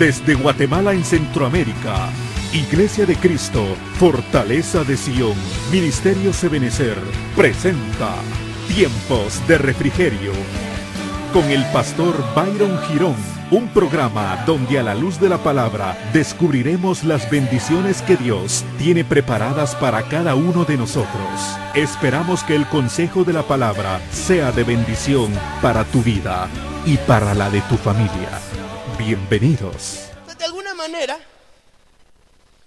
Desde Guatemala en Centroamérica, Iglesia de Cristo, Fortaleza de Sion, Ministerio Sebenecer, presenta Tiempos de Refrigerio con el pastor Byron Girón, un programa donde a la luz de la palabra descubriremos las bendiciones que Dios tiene preparadas para cada uno de nosotros. Esperamos que el consejo de la palabra sea de bendición para tu vida y para la de tu familia. Bienvenidos. De alguna manera,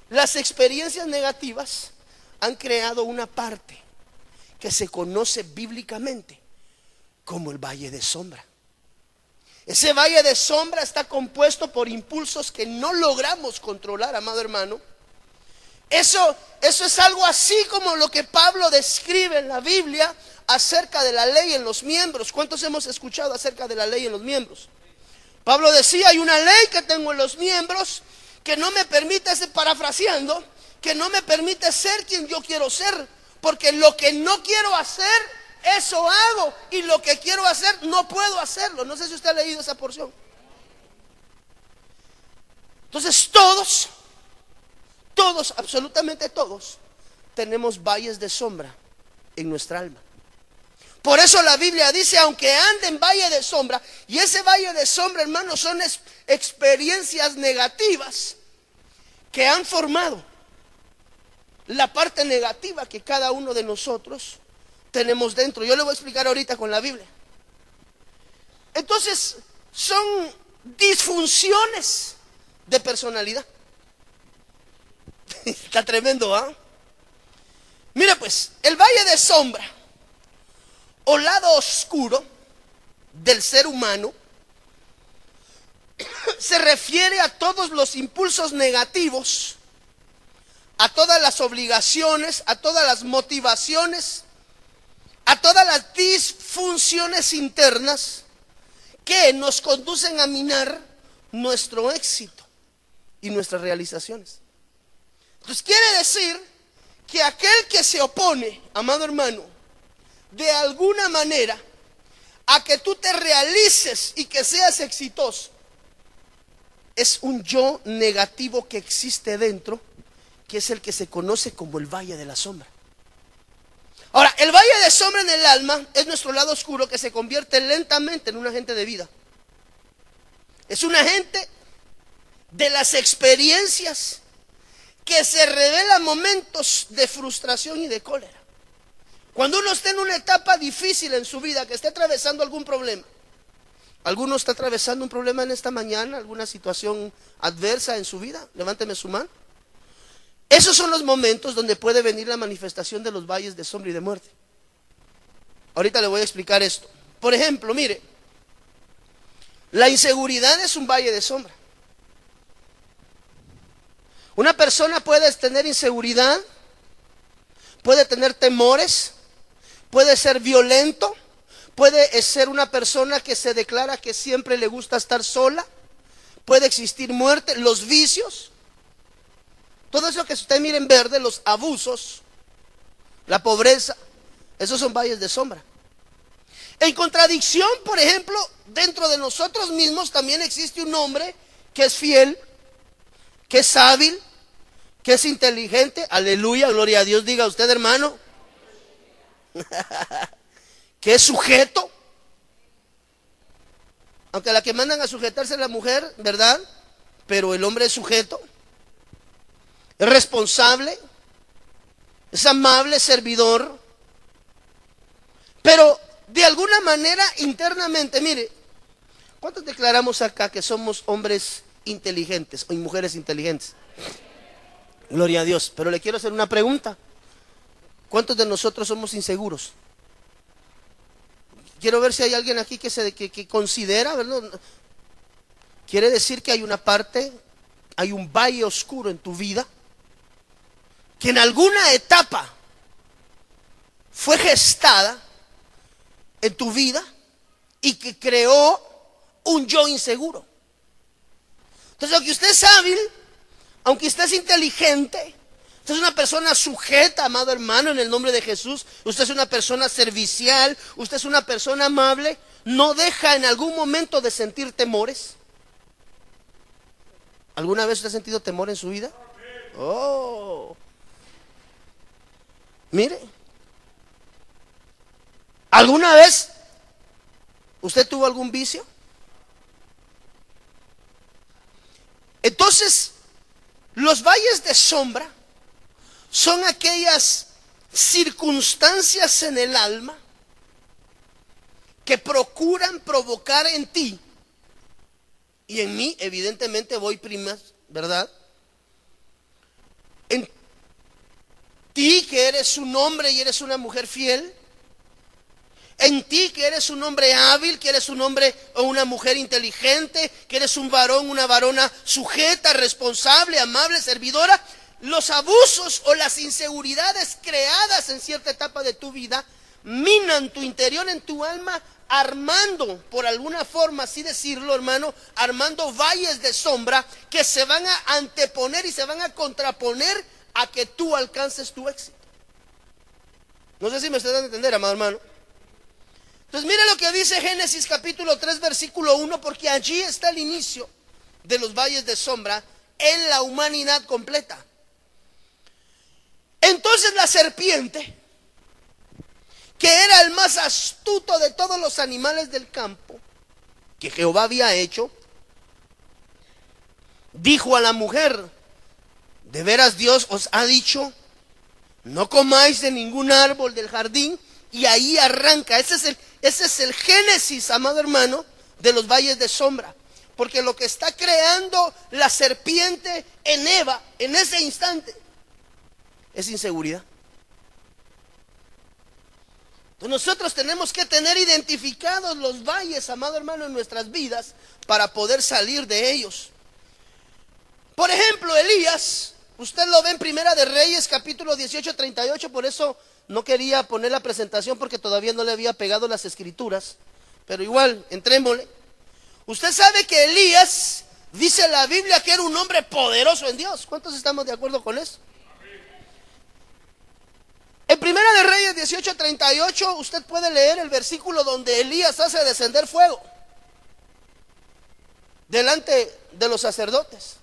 las experiencias negativas han creado una parte que se conoce bíblicamente como el valle de sombra. Ese valle de sombra está compuesto por impulsos que no logramos controlar, amado hermano. Eso, eso es algo así como lo que Pablo describe en la Biblia acerca de la ley en los miembros. ¿Cuántos hemos escuchado acerca de la ley en los miembros? Pablo decía, hay una ley que tengo en los miembros que no me permite, parafraseando, que no me permite ser quien yo quiero ser, porque lo que no quiero hacer eso hago y lo que quiero hacer no puedo hacerlo. No sé si usted ha leído esa porción. Entonces todos, todos, absolutamente todos, tenemos valles de sombra en nuestra alma. Por eso la Biblia dice, aunque ande en valle de sombra, y ese valle de sombra, hermanos, son experiencias negativas que han formado la parte negativa que cada uno de nosotros tenemos dentro. Yo le voy a explicar ahorita con la Biblia. Entonces, son disfunciones de personalidad. Está tremendo, ¿ah? Mira pues, el valle de sombra o lado oscuro del ser humano se refiere a todos los impulsos negativos, a todas las obligaciones, a todas las motivaciones a todas las disfunciones internas que nos conducen a minar nuestro éxito y nuestras realizaciones. Entonces quiere decir que aquel que se opone, amado hermano, de alguna manera a que tú te realices y que seas exitoso, es un yo negativo que existe dentro, que es el que se conoce como el valle de la sombra. Ahora, el valle de sombra en el alma es nuestro lado oscuro que se convierte lentamente en un agente de vida. Es un agente de las experiencias que se revelan momentos de frustración y de cólera. Cuando uno está en una etapa difícil en su vida, que esté atravesando algún problema, ¿alguno está atravesando un problema en esta mañana, alguna situación adversa en su vida? Levánteme su mano. Esos son los momentos donde puede venir la manifestación de los valles de sombra y de muerte. Ahorita le voy a explicar esto. Por ejemplo, mire, la inseguridad es un valle de sombra. Una persona puede tener inseguridad, puede tener temores, puede ser violento, puede ser una persona que se declara que siempre le gusta estar sola, puede existir muerte, los vicios, todo eso que usted mire en verde, los abusos, la pobreza, esos son valles de sombra. En contradicción, por ejemplo, dentro de nosotros mismos también existe un hombre que es fiel, que es hábil, que es inteligente. Aleluya, gloria a Dios, diga usted hermano. que es sujeto. Aunque la que mandan a sujetarse es la mujer, ¿verdad? Pero el hombre es sujeto es responsable, es amable, servidor, pero de alguna manera internamente, mire, ¿cuántos declaramos acá que somos hombres inteligentes o mujeres inteligentes? Gloria a Dios, pero le quiero hacer una pregunta. ¿Cuántos de nosotros somos inseguros? Quiero ver si hay alguien aquí que, se, que, que considera, ¿verdad? Quiere decir que hay una parte, hay un valle oscuro en tu vida que en alguna etapa fue gestada en tu vida y que creó un yo inseguro. Entonces, aunque usted es hábil, aunque usted es inteligente, usted es una persona sujeta, amado hermano, en el nombre de Jesús, usted es una persona servicial, usted es una persona amable, no deja en algún momento de sentir temores. ¿Alguna vez usted ha sentido temor en su vida? Oh. Mire. ¿Alguna vez usted tuvo algún vicio? Entonces, los valles de sombra son aquellas circunstancias en el alma que procuran provocar en ti y en mí, evidentemente voy primas, ¿verdad? En ti que eres un hombre y eres una mujer fiel, en ti que eres un hombre hábil, que eres un hombre o una mujer inteligente, que eres un varón, una varona sujeta, responsable, amable, servidora, los abusos o las inseguridades creadas en cierta etapa de tu vida minan tu interior en tu alma armando, por alguna forma, así decirlo, hermano, armando valles de sombra que se van a anteponer y se van a contraponer a que tú alcances tu éxito. No sé si me están a entender, amado hermano. Entonces, mire lo que dice Génesis capítulo 3, versículo 1, porque allí está el inicio de los valles de sombra en la humanidad completa. Entonces la serpiente que era el más astuto de todos los animales del campo que Jehová había hecho, dijo a la mujer, de veras Dios os ha dicho, no comáis de ningún árbol del jardín, y ahí arranca, ese es el, ese es el génesis, amado hermano, de los valles de sombra. Porque lo que está creando la serpiente en Eva en ese instante es inseguridad. Nosotros tenemos que tener identificados los valles, amado hermano, en nuestras vidas para poder salir de ellos. Por ejemplo, Elías, usted lo ve en Primera de Reyes, capítulo 18, 38, por eso no quería poner la presentación porque todavía no le había pegado las escrituras, pero igual, entrémosle. Usted sabe que Elías, dice la Biblia, que era un hombre poderoso en Dios. ¿Cuántos estamos de acuerdo con eso? En Primera de Reyes 18:38 usted puede leer el versículo donde Elías hace descender fuego delante de los sacerdotes.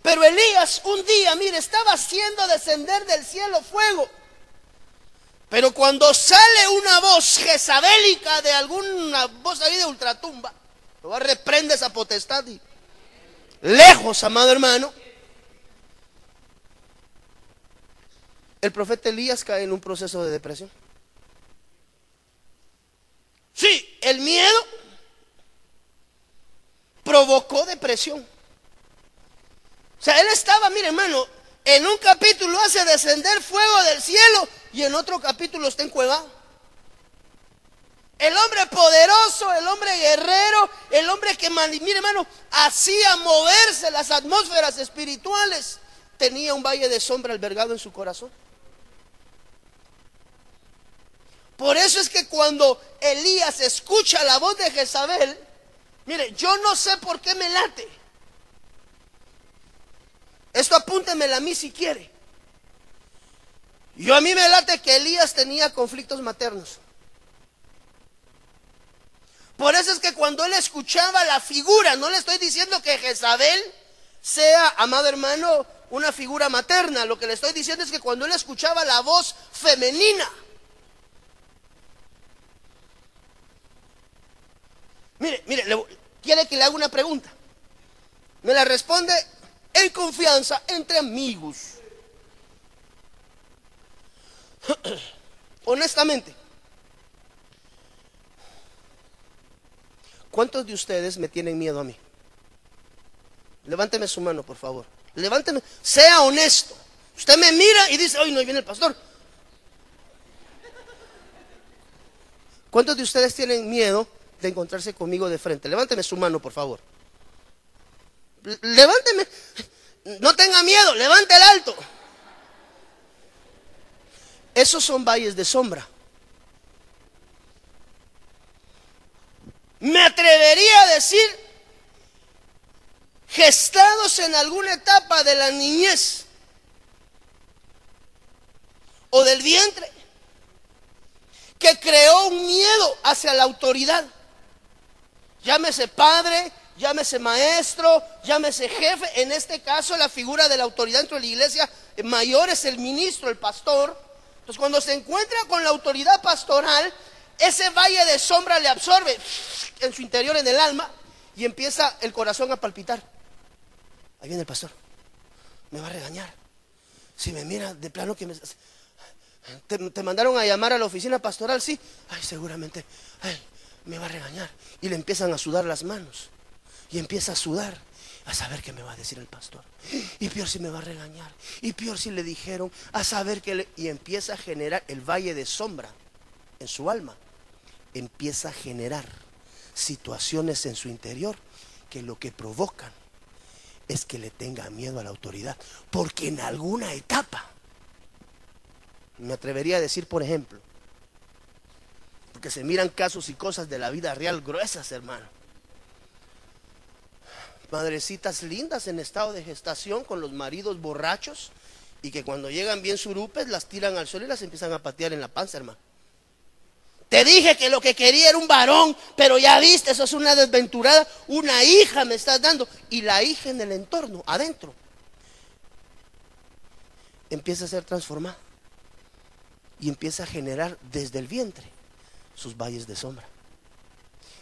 Pero Elías un día, mire, estaba haciendo descender del cielo fuego. Pero cuando sale una voz jezabélica de alguna voz ahí de ultratumba, lo reprende esa potestad y lejos, amado hermano, el profeta Elías cae en un proceso de depresión. Sí, el miedo provocó depresión. O sea, él estaba, mire hermano, en un capítulo hace descender fuego del cielo y en otro capítulo está encuevado. El hombre poderoso, el hombre guerrero, el hombre que, mire hermano, hacía moverse las atmósferas espirituales, tenía un valle de sombra albergado en su corazón. Por eso es que cuando Elías escucha la voz de Jezabel, mire, yo no sé por qué me late. Esto apúntemelo a mí si quiere. Yo a mí me late que Elías tenía conflictos maternos. Por eso es que cuando él escuchaba la figura, no le estoy diciendo que Jezabel sea, amado hermano, una figura materna. Lo que le estoy diciendo es que cuando él escuchaba la voz femenina, Mire, mire, quiere que le haga una pregunta. Me la responde en confianza entre amigos. Honestamente, ¿cuántos de ustedes me tienen miedo a mí? Levánteme su mano, por favor. Levánteme, sea honesto. Usted me mira y dice, hoy no viene el pastor. ¿Cuántos de ustedes tienen miedo de encontrarse conmigo de frente. Levánteme su mano, por favor. Levánteme. No tenga miedo, levante el alto. Esos son valles de sombra. Me atrevería a decir, gestados en alguna etapa de la niñez o del vientre, que creó un miedo hacia la autoridad. Llámese padre, llámese maestro, llámese jefe. En este caso, la figura de la autoridad dentro de la iglesia mayor es el ministro, el pastor. Entonces, cuando se encuentra con la autoridad pastoral, ese valle de sombra le absorbe en su interior, en el alma, y empieza el corazón a palpitar. Ahí viene el pastor. Me va a regañar. Si me mira de plano que me... ¿Te, mandaron a llamar a la oficina pastoral? Sí. Ay, seguramente. Ay, me va a regañar. Y le empiezan a sudar las manos. Y empieza a sudar. A saber qué me va a decir el pastor. Y peor si me va a regañar. Y peor si le dijeron. A saber que le... Y empieza a generar el valle de sombra en su alma. Empieza a generar situaciones en su interior que lo que provocan es que le tenga miedo a la autoridad. Porque en alguna etapa, me atrevería a decir, por ejemplo, porque se miran casos y cosas de la vida real gruesas, hermano. Madrecitas lindas en estado de gestación con los maridos borrachos y que cuando llegan bien surupes las tiran al sol y las empiezan a patear en la panza, hermano. Te dije que lo que quería era un varón, pero ya viste, eso es una desventurada. Una hija me estás dando. Y la hija en el entorno, adentro, empieza a ser transformada. Y empieza a generar desde el vientre sus valles de sombra.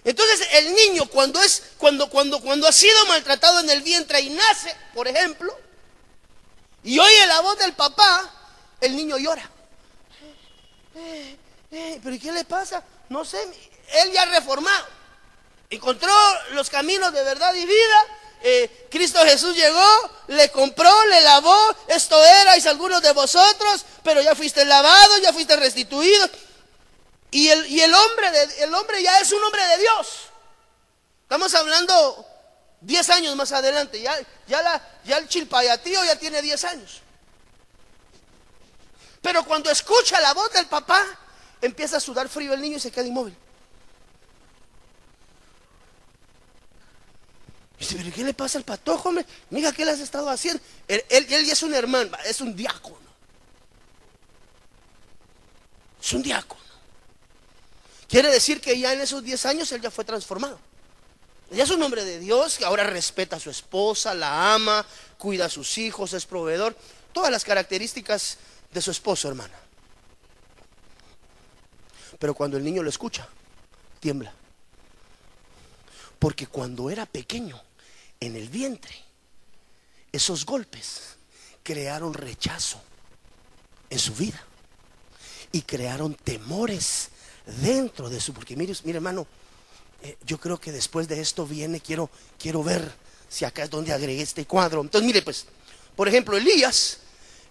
Entonces el niño cuando es cuando cuando cuando ha sido maltratado en el vientre y nace, por ejemplo, y oye la voz del papá, el niño llora. Eh, ¿Pero qué le pasa? No sé, él ya reformado. Encontró los caminos de verdad y vida. Eh, Cristo Jesús llegó, le compró, le lavó. Esto erais algunos de vosotros, pero ya fuiste lavado, ya fuiste restituido. Y el, y el hombre, el hombre ya es un hombre de Dios. Estamos hablando 10 años más adelante. Ya, ya, la, ya el chilpayatío ya tiene 10 años. Pero cuando escucha la voz del papá, empieza a sudar frío el niño y se queda inmóvil. dice, pero ¿qué le pasa al patojo, hombre? Mira, ¿qué le has estado haciendo? Él, ya es un hermano, es un diácono. Es un diácono. Quiere decir que ya en esos 10 años él ya fue transformado. Ya es un hombre de Dios que ahora respeta a su esposa, la ama, cuida a sus hijos, es proveedor. Todas las características de su esposo, hermana. Pero cuando el niño lo escucha, tiembla. Porque cuando era pequeño, en el vientre, esos golpes crearon rechazo en su vida y crearon temores dentro de su porque mire, mire hermano eh, yo creo que después de esto viene quiero quiero ver si acá es donde agregué este cuadro entonces mire pues por ejemplo Elías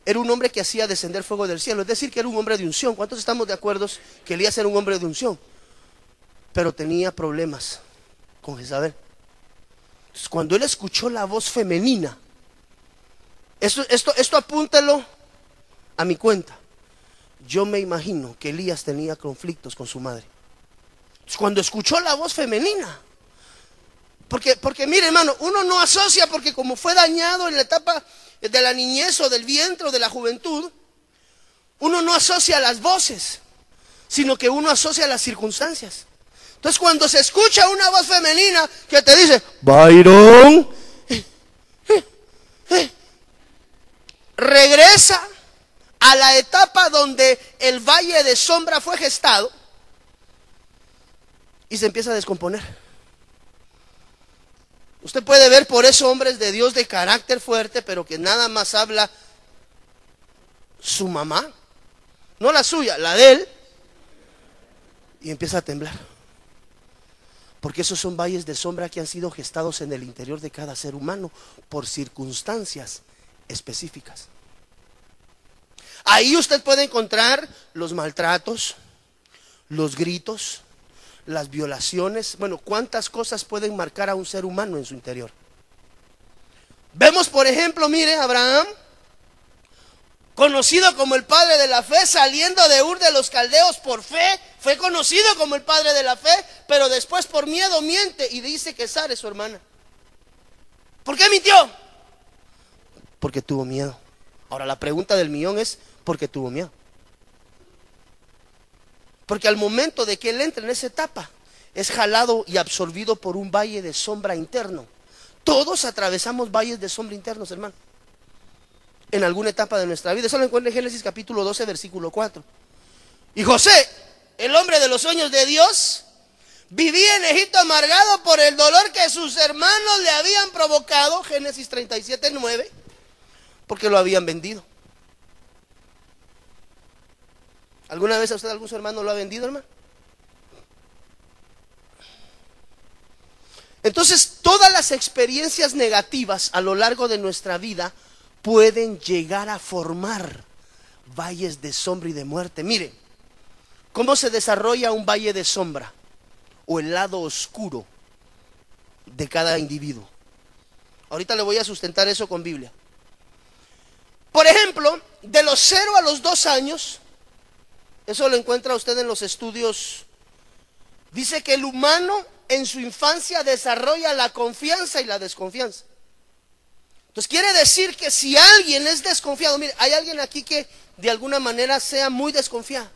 era un hombre que hacía descender fuego del cielo, es decir, que era un hombre de unción. ¿Cuántos estamos de acuerdo que Elías era un hombre de unción? Pero tenía problemas con Jezabel. Entonces, cuando él escuchó la voz femenina, esto, esto, esto apúntalo a mi cuenta. Yo me imagino que Elías tenía conflictos con su madre. Cuando escuchó la voz femenina, porque, porque mire hermano, uno no asocia porque como fue dañado en la etapa de la niñez o del vientre o de la juventud, uno no asocia las voces, sino que uno asocia las circunstancias. Entonces cuando se escucha una voz femenina que te dice, Byron, regresa a la etapa donde el valle de sombra fue gestado y se empieza a descomponer. Usted puede ver por eso hombres de Dios de carácter fuerte, pero que nada más habla su mamá, no la suya, la de él, y empieza a temblar. Porque esos son valles de sombra que han sido gestados en el interior de cada ser humano por circunstancias específicas. Ahí usted puede encontrar los maltratos, los gritos, las violaciones, bueno, cuántas cosas pueden marcar a un ser humano en su interior. Vemos, por ejemplo, mire, Abraham, conocido como el padre de la fe, saliendo de Ur de los Caldeos por fe, fue conocido como el padre de la fe, pero después por miedo miente y dice que Sara es su hermana. ¿Por qué mintió? Porque tuvo miedo. Ahora la pregunta del millón es, ¿por qué tuvo miedo? Porque al momento de que él entre en esa etapa, es jalado y absorbido por un valle de sombra interno. Todos atravesamos valles de sombra internos, hermano. En alguna etapa de nuestra vida. Eso lo encuentra en Génesis capítulo 12, versículo 4. Y José, el hombre de los sueños de Dios, vivía en Egipto amargado por el dolor que sus hermanos le habían provocado. Génesis 37, 9. Porque lo habían vendido. ¿Alguna vez a usted algún su hermano lo ha vendido, hermano? Entonces, todas las experiencias negativas a lo largo de nuestra vida pueden llegar a formar valles de sombra y de muerte. Mire, ¿cómo se desarrolla un valle de sombra o el lado oscuro de cada individuo? Ahorita le voy a sustentar eso con Biblia. Por ejemplo, de los 0 a los 2 años, eso lo encuentra usted en los estudios, dice que el humano en su infancia desarrolla la confianza y la desconfianza. Entonces quiere decir que si alguien es desconfiado, mire, hay alguien aquí que de alguna manera sea muy desconfiado.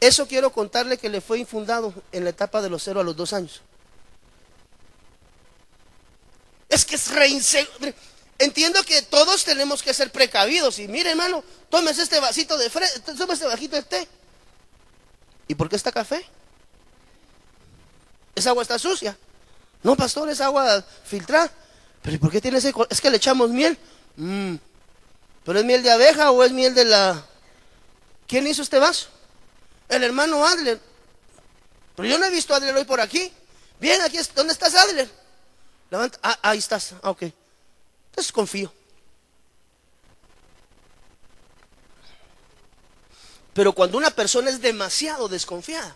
Eso quiero contarle que le fue infundado en la etapa de los cero a los dos años. Es que es reinseguro. Entiendo que todos tenemos que ser precavidos. Y mire, hermano, tómese este vasito de fre tómese este vasito de té. ¿Y por qué está café? esa agua está sucia. No, pastor, es agua filtrada. Pero ¿y por qué tiene ese Es que le echamos miel. Mm. ¿Pero es miel de abeja o es miel de la... ¿Quién hizo este vaso? El hermano Adler. Pero yo no he visto a Adler hoy por aquí. Bien, aquí es. ¿Dónde estás, Adler? Levanta. Ah, ahí estás. Ah, ok. Entonces confío. Pero cuando una persona es demasiado desconfiada,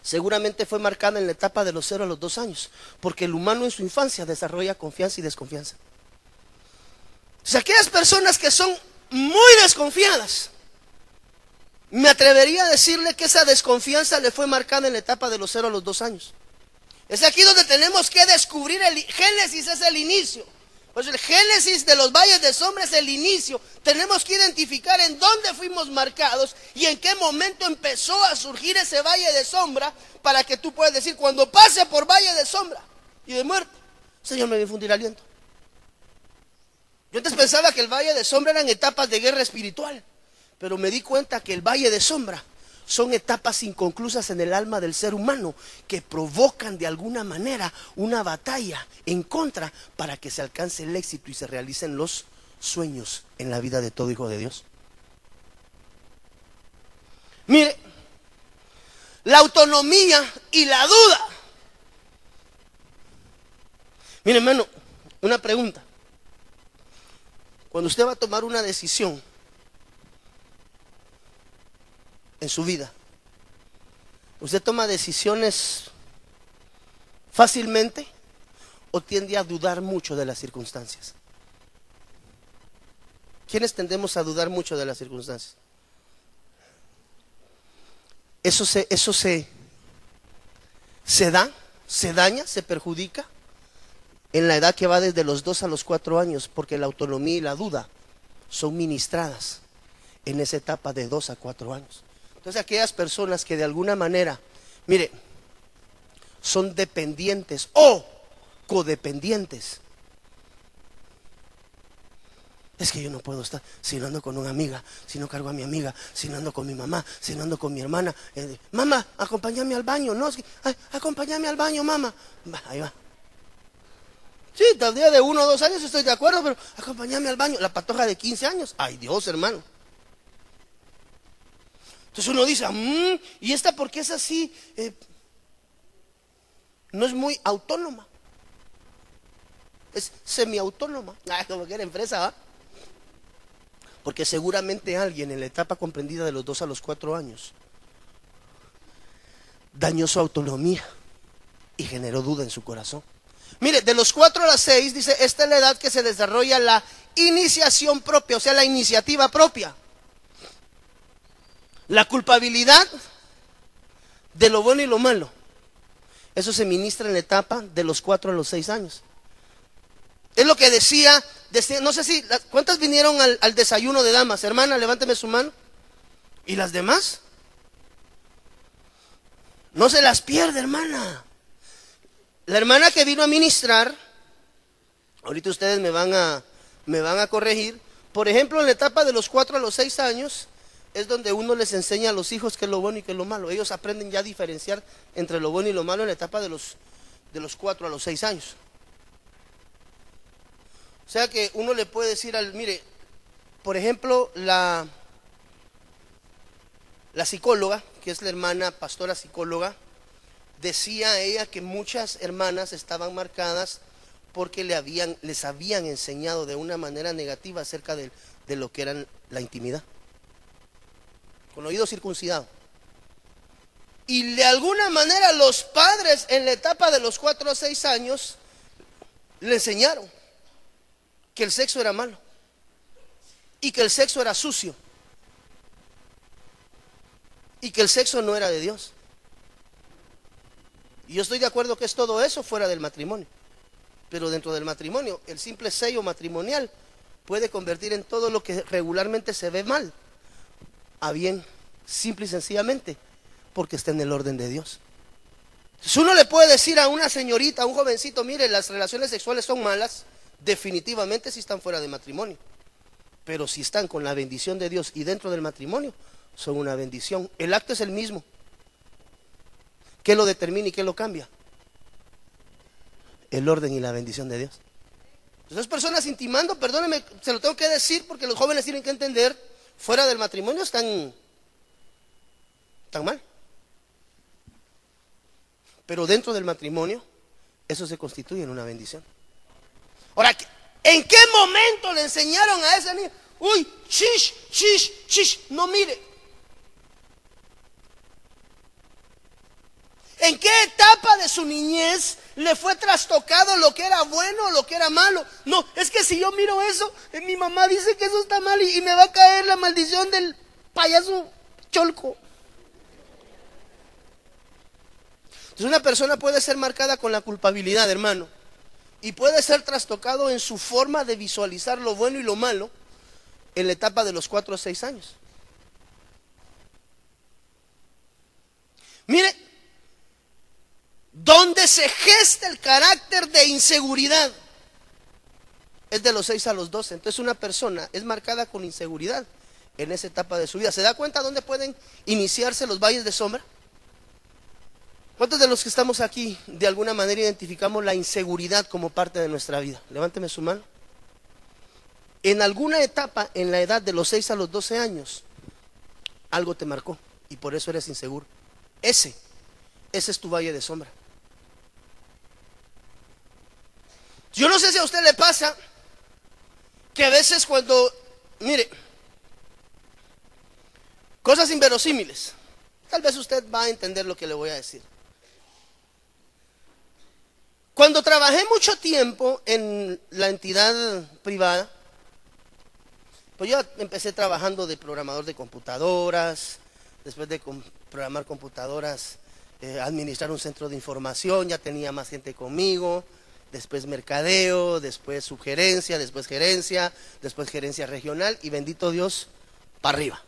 seguramente fue marcada en la etapa de los 0 a los 2 años, porque el humano en su infancia desarrolla confianza y desconfianza. Sea, aquellas personas que son muy desconfiadas, me atrevería a decirle que esa desconfianza le fue marcada en la etapa de los 0 a los 2 años. Es aquí donde tenemos que descubrir el Génesis es el inicio. Pues el génesis de los valles de sombra es el inicio. Tenemos que identificar en dónde fuimos marcados y en qué momento empezó a surgir ese valle de sombra para que tú puedas decir, cuando pase por valle de sombra y de muerte, Señor me infundir aliento. Yo antes pensaba que el valle de sombra eran etapas de guerra espiritual, pero me di cuenta que el valle de sombra son etapas inconclusas en el alma del ser humano que provocan de alguna manera una batalla en contra para que se alcance el éxito y se realicen los sueños en la vida de todo hijo de Dios. Mire, la autonomía y la duda. Mire, hermano, una pregunta. Cuando usted va a tomar una decisión, en su vida. ¿Usted toma decisiones fácilmente o tiende a dudar mucho de las circunstancias? ¿Quiénes tendemos a dudar mucho de las circunstancias? Eso se, eso se, se da, se daña, se perjudica en la edad que va desde los dos a los cuatro años, porque la autonomía y la duda son ministradas en esa etapa de dos a cuatro años. Entonces aquellas personas que de alguna manera, mire, son dependientes o codependientes. Es que yo no puedo estar si no ando con una amiga, si no cargo a mi amiga, si no ando con mi mamá, si no ando con mi hermana. Eh, mamá, acompáñame al baño. No, es que, acompáñame al baño, mamá. ahí va. Sí, tal día de uno o dos años estoy de acuerdo, pero acompáñame al baño. La patoja de 15 años. Ay, Dios, hermano. Entonces uno dice, mm, ¿y esta por qué es así? Eh, no es muy autónoma. Es semiautónoma. Ah, como que era empresa, ¿va? Porque seguramente alguien en la etapa comprendida de los dos a los cuatro años dañó su autonomía y generó duda en su corazón. Mire, de los cuatro a las seis, dice, esta es la edad que se desarrolla la iniciación propia, o sea, la iniciativa propia. La culpabilidad de lo bueno y lo malo. Eso se ministra en la etapa de los cuatro a los seis años. Es lo que decía, no sé si, ¿cuántas vinieron al, al, desayuno de damas? Hermana, levánteme su mano. ¿Y las demás? No se las pierde, hermana. La hermana que vino a ministrar, ahorita ustedes me van a, me van a corregir, por ejemplo, en la etapa de los cuatro a los seis años, es donde uno les enseña a los hijos qué es lo bueno y qué es lo malo. Ellos aprenden ya a diferenciar entre lo bueno y lo malo en la etapa de los, de los 4 a los 6 años. O sea que uno le puede decir al, mire, por ejemplo, la, la psicóloga, que es la hermana pastora psicóloga, decía ella que muchas hermanas estaban marcadas porque le habían, les habían enseñado de una manera negativa acerca de, de lo que era la intimidad con oído circuncidado. Y de alguna manera los padres en la etapa de los cuatro o seis años le enseñaron que el sexo era malo y que el sexo era sucio y que el sexo no era de Dios. Y yo estoy de acuerdo que es todo eso fuera del matrimonio. Pero dentro del matrimonio, el simple sello matrimonial puede convertir en todo lo que regularmente se ve mal a bien, simple y sencillamente, porque está en el orden de Dios. Si uno le puede decir a una señorita, a un jovencito, mire, las relaciones sexuales son malas, definitivamente si están fuera de matrimonio. Pero si están con la bendición de Dios y dentro del matrimonio, son una bendición. El acto es el mismo. ¿Qué lo determina y qué lo cambia? El orden y la bendición de Dios. Esas personas intimando, perdóneme, se lo tengo que decir porque los jóvenes tienen que entender fuera del matrimonio están tan mal. Pero dentro del matrimonio, eso se constituye en una bendición. Ahora, ¿en qué momento le enseñaron a ese niño? Uy, chish, chish, chish, no mire. ¿En qué etapa de su niñez le fue trastocado lo que era bueno lo que era malo? No, es que si yo miro eso, eh, mi mamá dice que eso está mal y, me va a caer la maldición del payaso cholco. Entonces una persona puede ser marcada con la culpabilidad, hermano, y puede ser trastocado en su forma de visualizar lo bueno y lo malo en la etapa de los cuatro o seis años. Mire, donde se gesta el carácter de inseguridad es de los 6 a los 12. Entonces una persona es marcada con inseguridad en esa etapa de su vida. ¿Se da cuenta dónde pueden iniciarse los valles de sombra? ¿Cuántos de los que estamos aquí de alguna manera identificamos la inseguridad como parte de nuestra vida? Levánteme su mano. En alguna etapa, en la edad de los 6 a los 12 años, algo te marcó y por eso eres inseguro. Ese, ese es tu valle de sombra. Yo no sé si a usted le pasa que a veces cuando, mire, cosas inverosímiles, tal vez usted va a entender lo que le voy a decir. Cuando trabajé mucho tiempo en la entidad privada, pues yo empecé trabajando de programador de computadoras, después de programar computadoras, eh, administrar un centro de información, ya tenía más gente conmigo, después mercadeo, después sugerencia, después gerencia, después gerencia regional y bendito Dios, para arriba.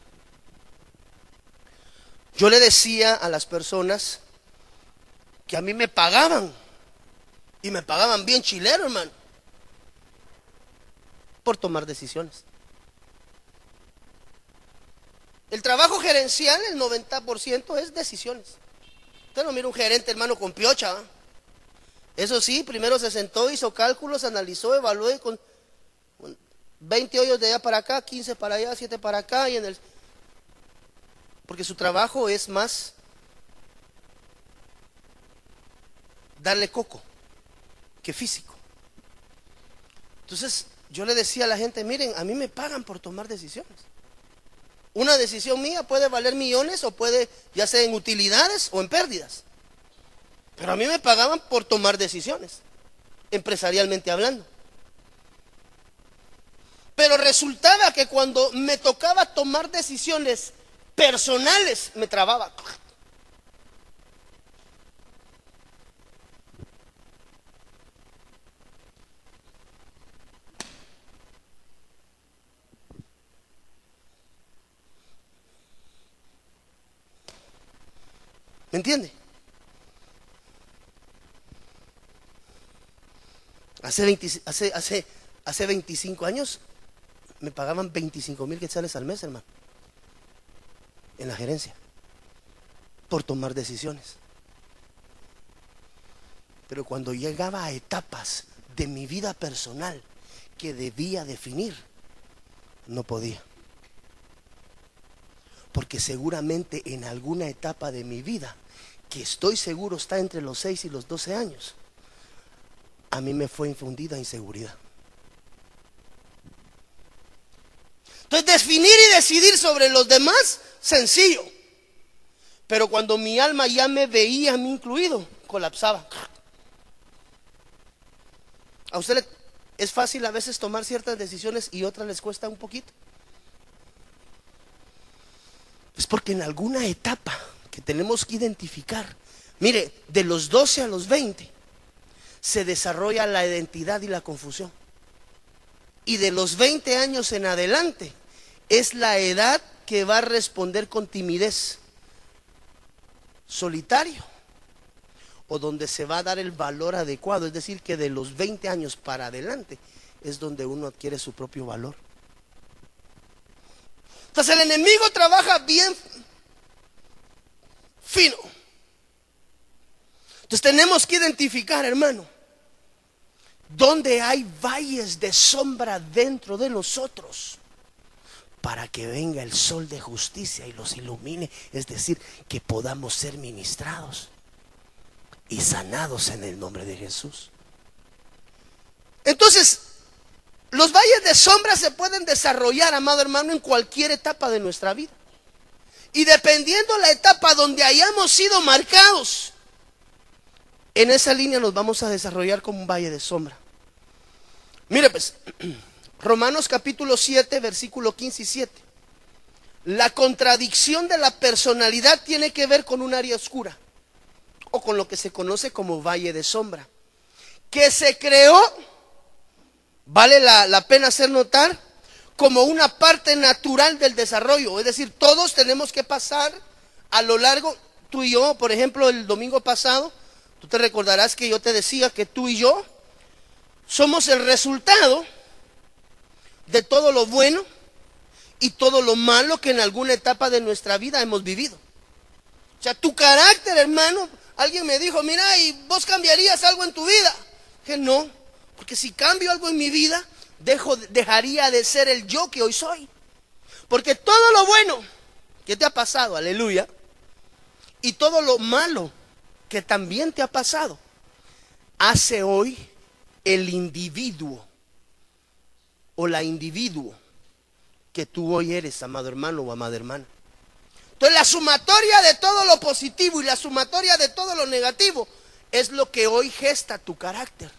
Yo le decía a las personas que a mí me pagaban y me pagaban bien chilero, hermano, por tomar decisiones. El trabajo gerencial, el 90% es decisiones. Usted no mira un gerente, hermano, con piocha. Eso sí, primero se sentó, hizo cálculos, analizó, evaluó con 20 hoyos de allá para acá, 15 para allá, 7 para acá y en el porque su trabajo es más darle coco que físico. Entonces, yo le decía a la gente, miren, a mí me pagan por tomar decisiones. Una decisión mía puede valer millones o puede, ya sea en utilidades o en pérdidas. Pero a mí me pagaban por tomar decisiones, empresarialmente hablando. Pero resultaba que cuando me tocaba tomar decisiones personales, me trababa. ¿Me entiende? Hace, hace, hace, hace 25 años me pagaban 25 mil quetzales al mes, hermano, en la gerencia, por tomar decisiones. Pero cuando llegaba a etapas de mi vida personal que debía definir, no podía. Porque seguramente en alguna etapa de mi vida, que estoy seguro está entre los 6 y los 12 años, a mí me fue infundida inseguridad. Entonces, definir y decidir sobre los demás, sencillo. Pero cuando mi alma ya me veía a mí incluido, colapsaba. A usted es fácil a veces tomar ciertas decisiones y otras les cuesta un poquito. Es porque en alguna etapa que tenemos que identificar, mire, de los 12 a los 20 se desarrolla la identidad y la confusión. Y de los 20 años en adelante es la edad que va a responder con timidez, solitario, o donde se va a dar el valor adecuado. Es decir, que de los 20 años para adelante es donde uno adquiere su propio valor. Entonces el enemigo trabaja bien fino. Entonces tenemos que identificar, hermano, dónde hay valles de sombra dentro de nosotros para que venga el sol de justicia y los ilumine, es decir, que podamos ser ministrados y sanados en el nombre de Jesús. Entonces, los valles de sombra se pueden desarrollar, amado hermano, en cualquier etapa de nuestra vida. Y dependiendo la etapa donde hayamos sido marcados, en esa línea nos vamos a desarrollar como un valle de sombra. Mire pues, Romanos capítulo 7, versículo 15 y 7. La contradicción de la personalidad tiene que ver con un área oscura o con lo que se conoce como valle de sombra, que se creó, vale la, la pena hacer notar, como una parte natural del desarrollo. Es decir, todos tenemos que pasar a lo largo, tú y yo, por ejemplo, el domingo pasado, tú te recordarás que yo te decía que tú y yo somos el resultado de todo lo bueno y todo lo malo que en alguna etapa de nuestra vida hemos vivido. O sea, tu carácter, hermano, alguien me dijo, mira, ¿y vos cambiarías algo en tu vida? Que no, porque si cambio algo en mi vida, dejo, dejaría de ser el yo que hoy soy. Porque todo lo bueno que te ha pasado, aleluya, y todo lo malo que también te ha pasado, hace hoy el individuo o la individuo que tú hoy eres, amado hermano o amada hermana. Entonces la sumatoria de todo lo positivo y la sumatoria de todo lo negativo es lo que hoy gesta tu carácter.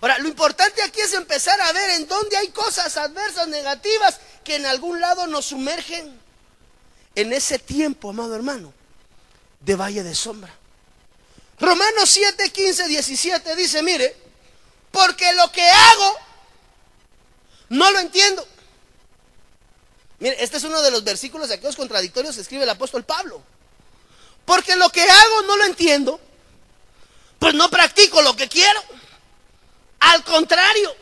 Ahora, lo importante aquí es empezar a ver en dónde hay cosas adversas, negativas, que en algún lado nos sumergen en ese tiempo, amado hermano, de valle de sombra. Romanos 7, 15, 17 dice, mire, porque lo que hago no lo entiendo. Mire, este es uno de los versículos de aquellos contradictorios que escribe el apóstol Pablo. Porque lo que hago no lo entiendo, pues no practico lo que quiero. Al contrario,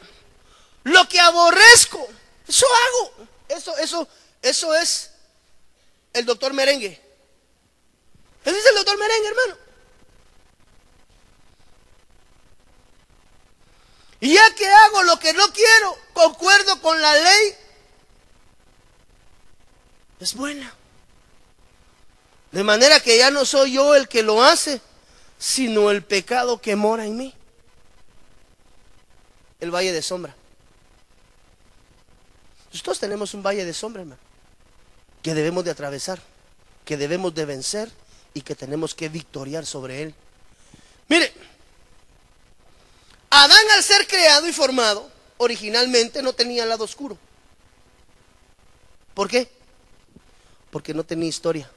lo que aborrezco, eso hago. Eso, eso, eso es el doctor Merengue. Ese es el doctor Merengue, hermano. Y ya que hago lo que no quiero, concuerdo con la ley, es buena. De manera que ya no soy yo el que lo hace, sino el pecado que mora en mí. El valle de sombra. Nosotros tenemos un valle de sombra, hermano, que debemos de atravesar, que debemos de vencer y que tenemos que victoriar sobre él. Mire, Adán al ser creado y formado, originalmente no tenía lado oscuro. ¿Por qué? Porque no tenía historia.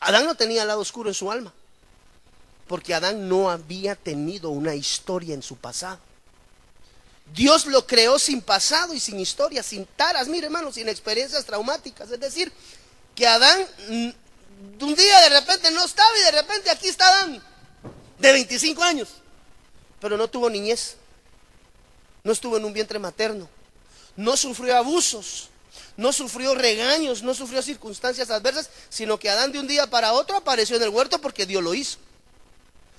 Adán no tenía lado oscuro en su alma. Porque Adán no había tenido una historia en su pasado. Dios lo creó sin pasado y sin historia, sin taras, mire hermano, sin experiencias traumáticas. Es decir, que Adán mm, un día de repente no estaba y de repente aquí está Adán de 25 años. pero no tuvo niñez. No estuvo en un vientre materno. No sufrió abusos. No sufrió regaños. No sufrió circunstancias adversas. Sino que Adán de un día para otro apareció en el huerto porque Dios lo hizo.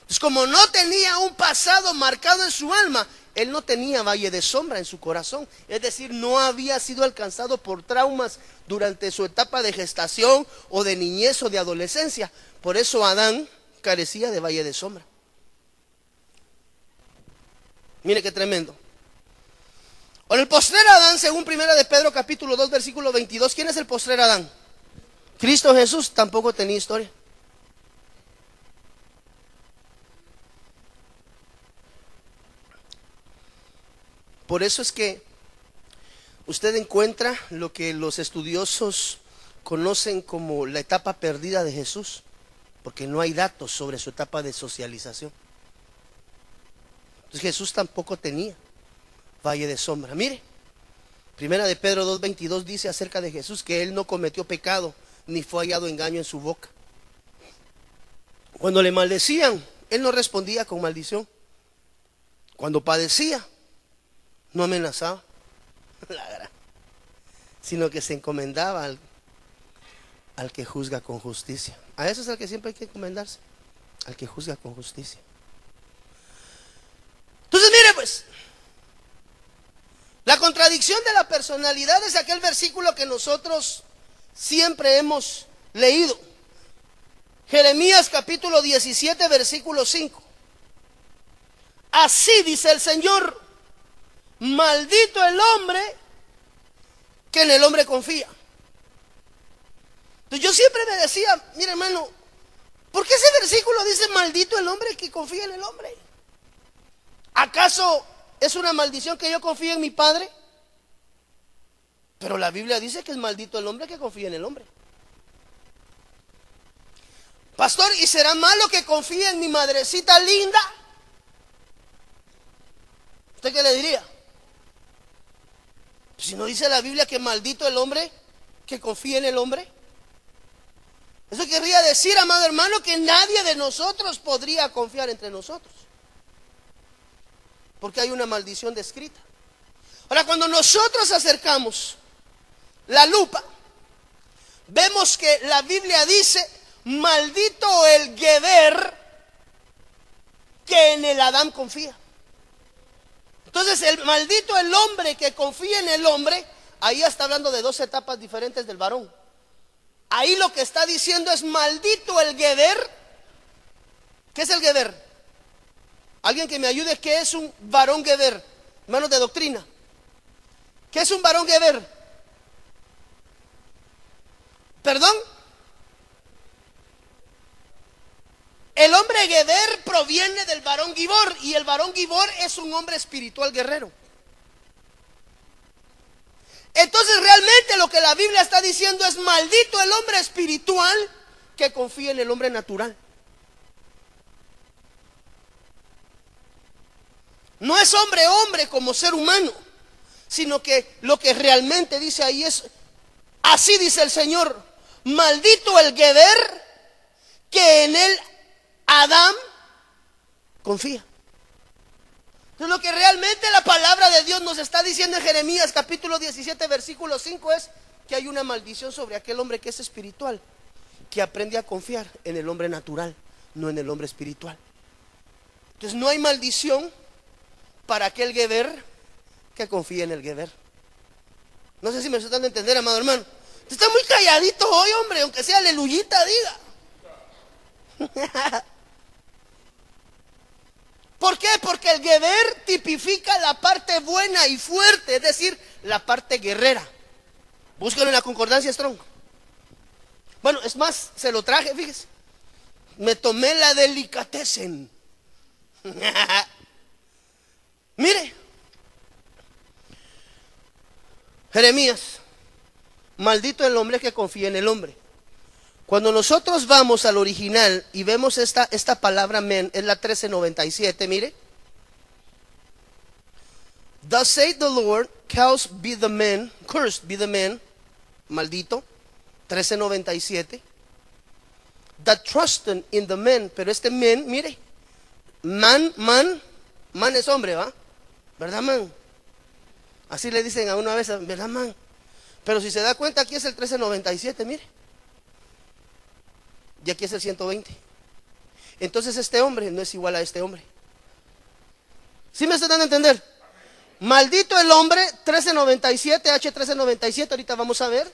Entonces, como no tenía un pasado marcado en su alma, él no tenía valle de sombra en su corazón. Es decir, no había sido alcanzado por traumas durante su etapa de gestación o de niñez o de adolescencia. Por eso Adán carecía de valle de sombra. Mire qué tremendo. Con el postrer Adán, según primera de Pedro capítulo 2 versículo 22, ¿quién es el postrer Adán? Cristo Jesús tampoco tenía historia. Por eso es que usted encuentra lo que los estudiosos conocen como la etapa perdida de Jesús, porque no hay datos sobre su etapa de socialización. Entonces Jesús tampoco tenía valle de sombra. Mire, primera de Pedro 2.22 dice acerca de Jesús que él no cometió pecado ni fue hallado engaño en su boca. Cuando le maldecían, él no respondía con maldición. Cuando padecía, no amenazaba, sino que se encomendaba al, al que juzga con justicia. A eso es al que siempre hay que encomendarse, al que juzga con justicia. Pues, la contradicción de la personalidad es aquel versículo que nosotros siempre hemos leído. Jeremías capítulo 17, versículo 5. Así dice el Señor, maldito el hombre que en el hombre confía. Entonces yo siempre me decía, mire hermano, ¿por qué ese versículo dice maldito el hombre que confía en el hombre? ¿Acaso es una maldición que yo confíe en mi Padre? Pero la Biblia dice que es maldito el hombre que confía en el hombre. Pastor, ¿y será malo que confíe en mi madrecita linda? ¿Usted qué le diría? Si no dice la Biblia que maldito el hombre que confía en el hombre. Eso querría decir, amado hermano, que nadie de nosotros podría confiar entre nosotros porque hay una maldición descrita. Ahora, cuando nosotros acercamos la lupa, vemos que la Biblia dice, maldito el Geber que en el Adán confía. Entonces, el maldito el hombre que confía en el hombre, ahí está hablando de dos etapas diferentes del varón. Ahí lo que está diciendo es maldito el Geber. ¿Qué es el Geber? Alguien que me ayude, ¿qué es un varón Geber? Manos de doctrina. ¿Qué es un varón Geber? ¿Perdón? El hombre Geber proviene del varón Gibor y el varón Gibor es un hombre espiritual guerrero. Entonces realmente lo que la Biblia está diciendo es maldito el hombre espiritual que confía en el hombre natural. No es hombre hombre como ser humano, sino que lo que realmente dice ahí es, así dice el Señor, maldito el Geber que en él Adán confía. Entonces lo que realmente la palabra de Dios nos está diciendo en Jeremías capítulo 17 versículo 5 es que hay una maldición sobre aquel hombre que es espiritual, que aprende a confiar en el hombre natural, no en el hombre espiritual. Entonces no hay maldición para aquel Geber que confía en el Geber. No sé si me estoy dando a entender, amado hermano. Está muy calladito hoy, hombre, aunque sea aleluyita, diga. ¿Por qué? Porque el Geber tipifica la parte buena y fuerte, es decir, la parte guerrera. Búscalo en la concordancia Strong. Bueno, es más, se lo traje, fíjese. Me tomé la delicatessen. Mire, Jeremías, maldito el hombre que confía en el hombre. Cuando nosotros vamos al original y vemos esta, esta palabra men, es la 1397, mire. Thus say the Lord, cursed be the man, cursed be the man, maldito, 1397, that trusted in the men, pero este men, mire, man, man, Man es hombre, ¿va? ¿Verdad, man? Así le dicen a una vez, ¿verdad, man? Pero si se da cuenta, aquí es el 1397, mire. Y aquí es el 120. Entonces este hombre no es igual a este hombre. ¿Sí me están dando a entender? Maldito el hombre, 1397, H1397, ahorita vamos a ver,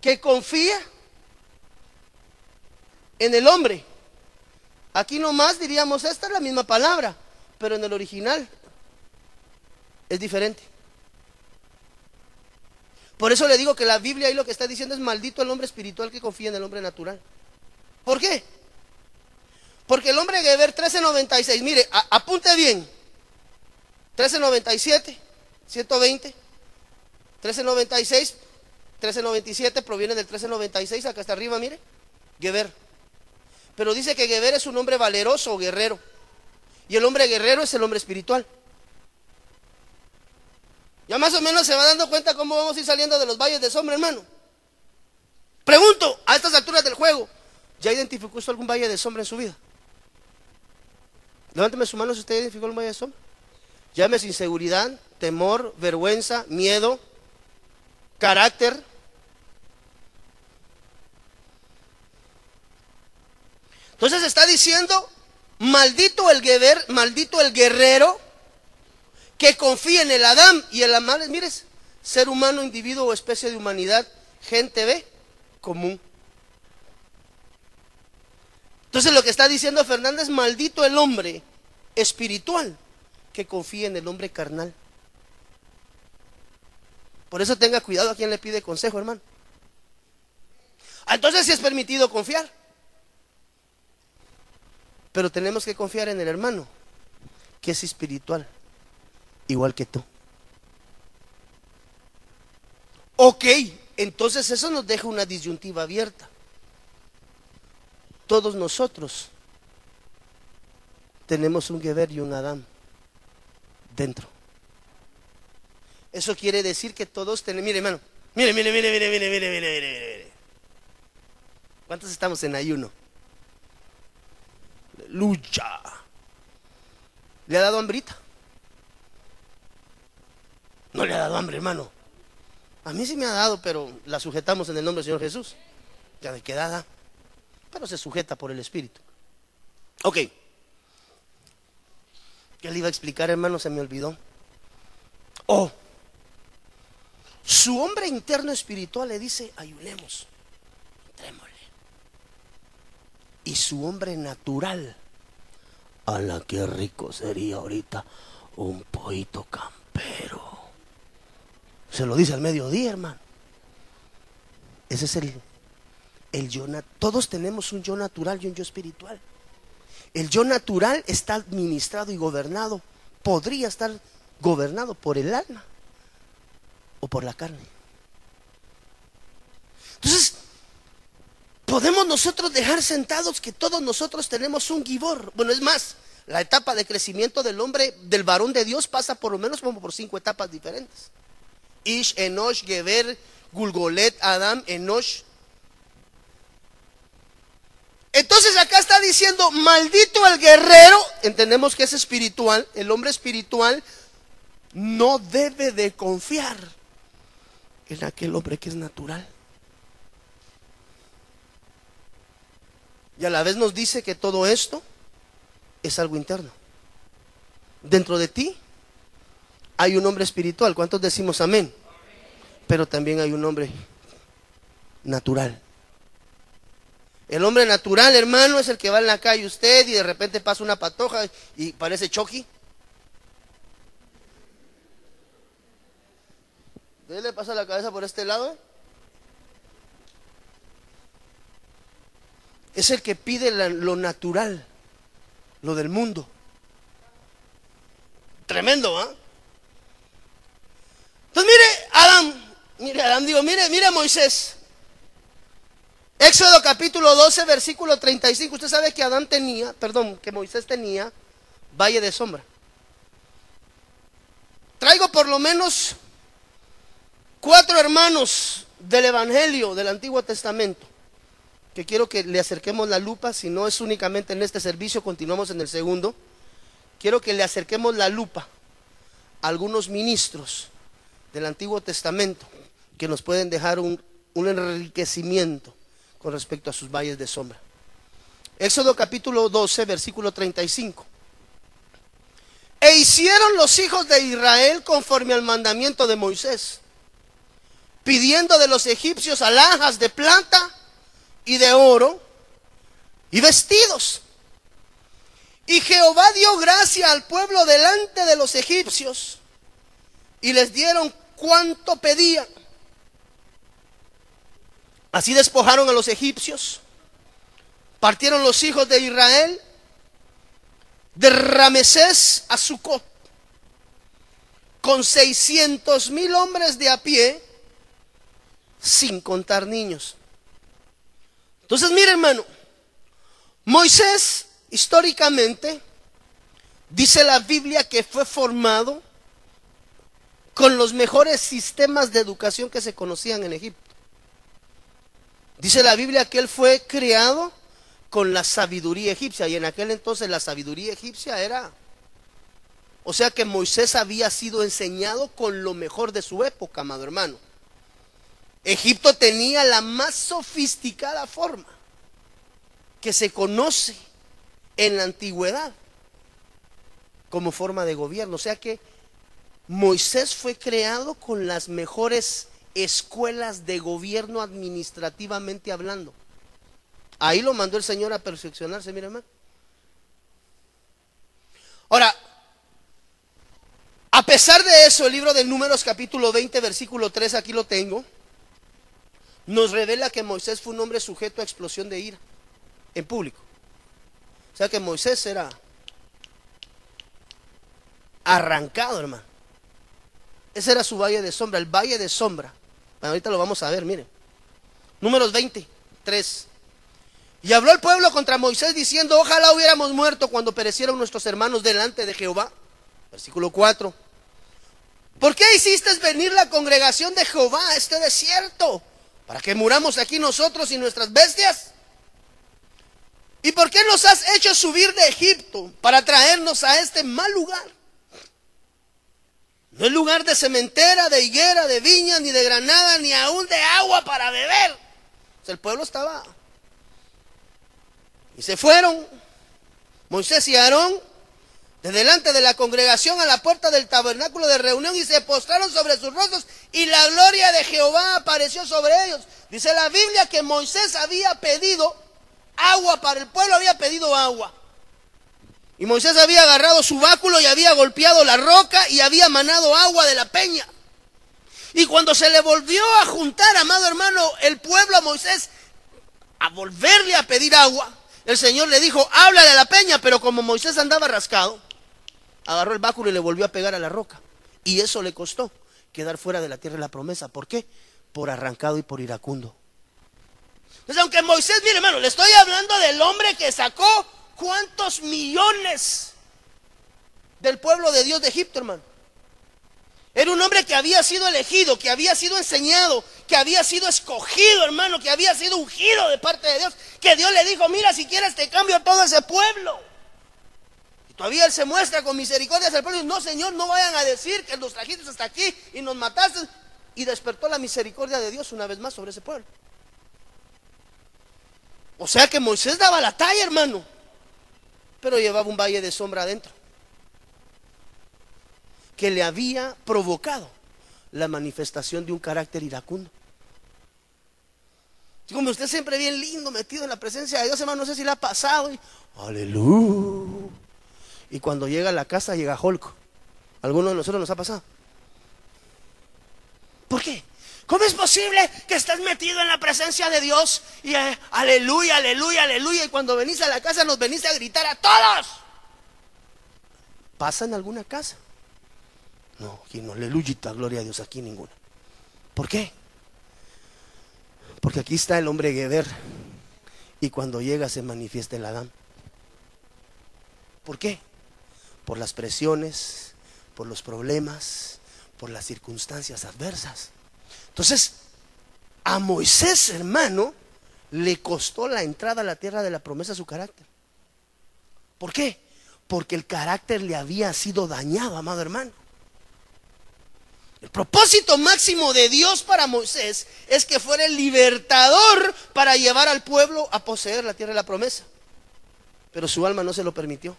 que confía en el hombre. Aquí nomás diríamos, esta es la misma palabra, pero en el original es diferente. Por eso le digo que la Biblia ahí lo que está diciendo es maldito el hombre espiritual que confía en el hombre natural. ¿Por qué? Porque el hombre Geber 1396, mire, apunte bien. 1397, 120, 1396, 1397 proviene del 1396, acá está arriba, mire, Geber. Pero dice que Geber es un hombre valeroso o guerrero. Y el hombre guerrero es el hombre espiritual. Ya más o menos se va dando cuenta cómo vamos a ir saliendo de los valles de sombra, hermano. Pregunto, a estas alturas del juego, ¿ya identificó usted algún valle de sombra en su vida? Levánteme su mano si usted identificó algún valle de sombra. Llámese inseguridad, temor, vergüenza, miedo, carácter. Entonces está diciendo, maldito el guerrero, maldito el guerrero que confía en el Adán y el Amales, mires, ser humano, individuo o especie de humanidad, gente ve, común. Entonces lo que está diciendo Fernández, maldito el hombre espiritual que confía en el hombre carnal. Por eso tenga cuidado a quien le pide consejo, hermano. Ah, entonces sí es permitido confiar. Pero tenemos que confiar en el hermano, que es espiritual igual que tú. Ok, entonces eso nos deja una disyuntiva abierta. Todos nosotros tenemos un Geber y un Adán dentro. Eso quiere decir que todos tenemos, mire hermano, mire, mire, mire, mire, mire, mire, mire, mire, mire. ¿Cuántos estamos en ayuno? Lucha. ¿Le ha dado hambrita? No le ha dado hambre, hermano. A mí sí me ha dado, pero la sujetamos en el nombre del Señor Jesús. Ya de quedada. Pero se sujeta por el Espíritu. Ok. ¿Qué le iba a explicar, hermano? Se me olvidó. Oh. Su hombre interno espiritual le dice, ayunemos, entrémosle. Y su hombre natural, a la que rico sería ahorita un poito campero. Se lo dice al mediodía, hermano. Ese es el, el yo. Todos tenemos un yo natural y un yo espiritual. El yo natural está administrado y gobernado. Podría estar gobernado por el alma o por la carne. Entonces, podemos nosotros dejar sentados que todos nosotros tenemos un gibor. Bueno, es más, la etapa de crecimiento del hombre, del varón de Dios, pasa por lo menos como por cinco etapas diferentes. Ish, Enosh, Geber, Gulgolet, Adam, Enosh. Entonces acá está diciendo, maldito el guerrero, entendemos que es espiritual, el hombre espiritual no debe de confiar en aquel hombre que es natural. Y a la vez nos dice que todo esto es algo interno. Dentro de ti hay un hombre espiritual. ¿Cuántos decimos amén? Pero también hay un hombre natural. El hombre natural, hermano, es el que va en la calle usted y de repente pasa una patoja y parece Chucky. ¿De le pasa la cabeza por este lado? Es el que pide lo natural, lo del mundo. Tremendo, ¿ah? Entonces mire, Adán, mire Adán, digo, mire, mire Moisés. Éxodo capítulo 12, versículo 35. Usted sabe que Adán tenía, perdón, que Moisés tenía valle de sombra. Traigo por lo menos cuatro hermanos del Evangelio del Antiguo Testamento que quiero que le acerquemos la lupa, si no es únicamente en este servicio, continuamos en el segundo, quiero que le acerquemos la lupa a algunos ministros del Antiguo Testamento que nos pueden dejar un, enriquecimiento con respecto a sus valles de sombra. Éxodo capítulo 12, versículo 35. E hicieron los hijos de Israel conforme al mandamiento de Moisés, pidiendo de los egipcios alhajas de plata y de oro y vestidos. Y Jehová dio gracia al pueblo delante de los egipcios y les dieron cuanto pedían. Así despojaron a los egipcios, partieron los hijos de Israel de Ramesés a Sucot con seiscientos mil hombres de a pie, sin contar niños. Entonces, mire hermano, Moisés históricamente dice la Biblia que fue formado con los mejores sistemas de educación que se conocían en Egipto. Dice la Biblia que él fue creado con la sabiduría egipcia y en aquel entonces la sabiduría egipcia era... O sea que Moisés había sido enseñado con lo mejor de su época, amado hermano. Egipto tenía la más sofisticada forma que se conoce en la antigüedad como forma de gobierno. O sea que Moisés fue creado con las mejores escuelas de gobierno administrativamente hablando. Ahí lo mandó el Señor a perfeccionarse, mira hermano. Ahora, a pesar de eso, el libro de Números capítulo 20, versículo 3, aquí lo tengo, nos revela que Moisés fue un hombre sujeto a explosión de ira en público. O sea que Moisés era arrancado, hermano. Ese era su valle de sombra, el valle de sombra. ahorita lo vamos a ver, miren. Números 20, 3. Y habló el pueblo contra Moisés diciendo, ojalá hubiéramos muerto cuando perecieron nuestros hermanos delante de Jehová. Versículo 4. ¿Por qué hiciste venir la congregación de Jehová a este desierto? ¿Para que muramos aquí nosotros y nuestras bestias? ¿Y por qué nos has hecho subir de Egipto para traernos a este mal lugar? No es lugar de cementera, de higuera, de viña, ni de granada, ni aún de agua para beber. el pueblo estaba. Y se fueron Moisés y Aarón de delante de la congregación a la puerta del tabernáculo de reunión y se postraron sobre sus rostros y la gloria de Jehová apareció sobre ellos. Dice la Biblia que Moisés había pedido agua para el pueblo, había pedido agua. Y Moisés había agarrado su báculo y había golpeado la roca y había manado agua de la peña. Y cuando se le volvió a juntar, amado hermano, el pueblo a Moisés a volverle a pedir agua, el Señor le dijo, háblale a la peña, pero como Moisés andaba rascado, agarró el báculo y le volvió a pegar a la roca. Y eso le costó quedar fuera de la tierra de la promesa. ¿Por qué? Por arrancado y por iracundo. Entonces, aunque Moisés, mire hermano, le estoy hablando del hombre que sacó cuántos millones del pueblo de Dios de Egipto, hermano. Era un hombre que había sido elegido, que había sido enseñado, que había sido escogido, hermano, que había sido ungido de parte de Dios, que Dios le dijo, mira, si quieres te cambio a todo ese pueblo. Y todavía él se muestra con misericordia hacia el pueblo. No, Señor, no vayan a decir que nos trajiste hasta aquí y nos mataste. Y despertó la misericordia de Dios una vez más sobre ese pueblo. O sea que Moisés daba la talla, hermano, pero llevaba un valle de sombra adentro que le había provocado la manifestación de un carácter iracundo. Como usted siempre bien lindo, metido en la presencia de Dios, hermano, no sé si le ha pasado. Y, Aleluya. Y cuando llega a la casa, llega Holco. ¿Alguno de nosotros nos ha pasado? ¿Por qué? ¿Cómo es posible que estés metido en la presencia de Dios y eh, aleluya, aleluya, aleluya? Y cuando venís a la casa nos venís a gritar a todos. ¿Pasa en alguna casa? No, aquí no, aleluya, gloria a Dios, aquí ninguna. ¿Por qué? Porque aquí está el hombre Geber y cuando llega se manifiesta el Adán. ¿Por qué? Por las presiones, por los problemas, por las circunstancias adversas. Entonces, a Moisés, hermano, le costó la entrada a la tierra de la promesa su carácter. ¿Por qué? porque el carácter le había sido dañado, amado hermano. El propósito máximo de Dios para Moisés es que fuera el libertador para llevar al pueblo a poseer la tierra de la promesa. Pero su alma no se lo permitió.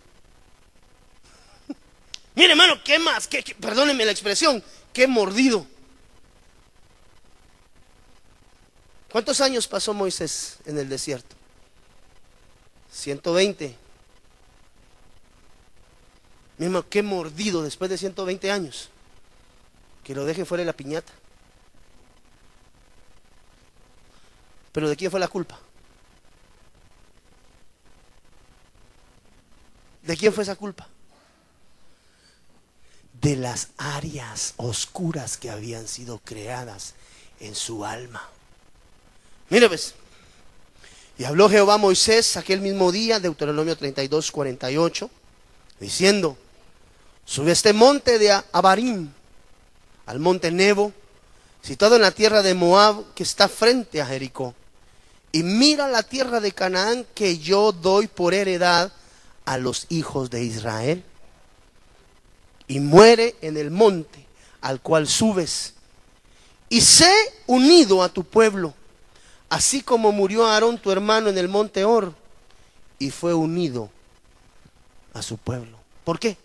Mire, hermano, ¿qué más? ¿Qué, perdónenme la expresión, qué mordido. ¿Cuántos años pasó Moisés en el desierto? 120. Mismo, qué mordido después de 120 años. Que lo deje fuera de la piñata. Pero ¿de quién fue la culpa? ¿De quién fue esa culpa? De las áreas oscuras que habían sido creadas en su alma. Mire pues, y habló Jehová a Moisés aquel mismo día, Deuteronomio 32, 48, diciendo, sube este monte de Abarim, al monte Nebo, situado en la tierra de Moab, que está frente a Jericó, y mira la tierra de Canaán que yo doy por heredad a los hijos de Israel. Y muere en el monte al cual subes, y sé unido a tu pueblo así como murió Aarón tu hermano en el monte Or y fue unido a su pueblo. ¿Por qué?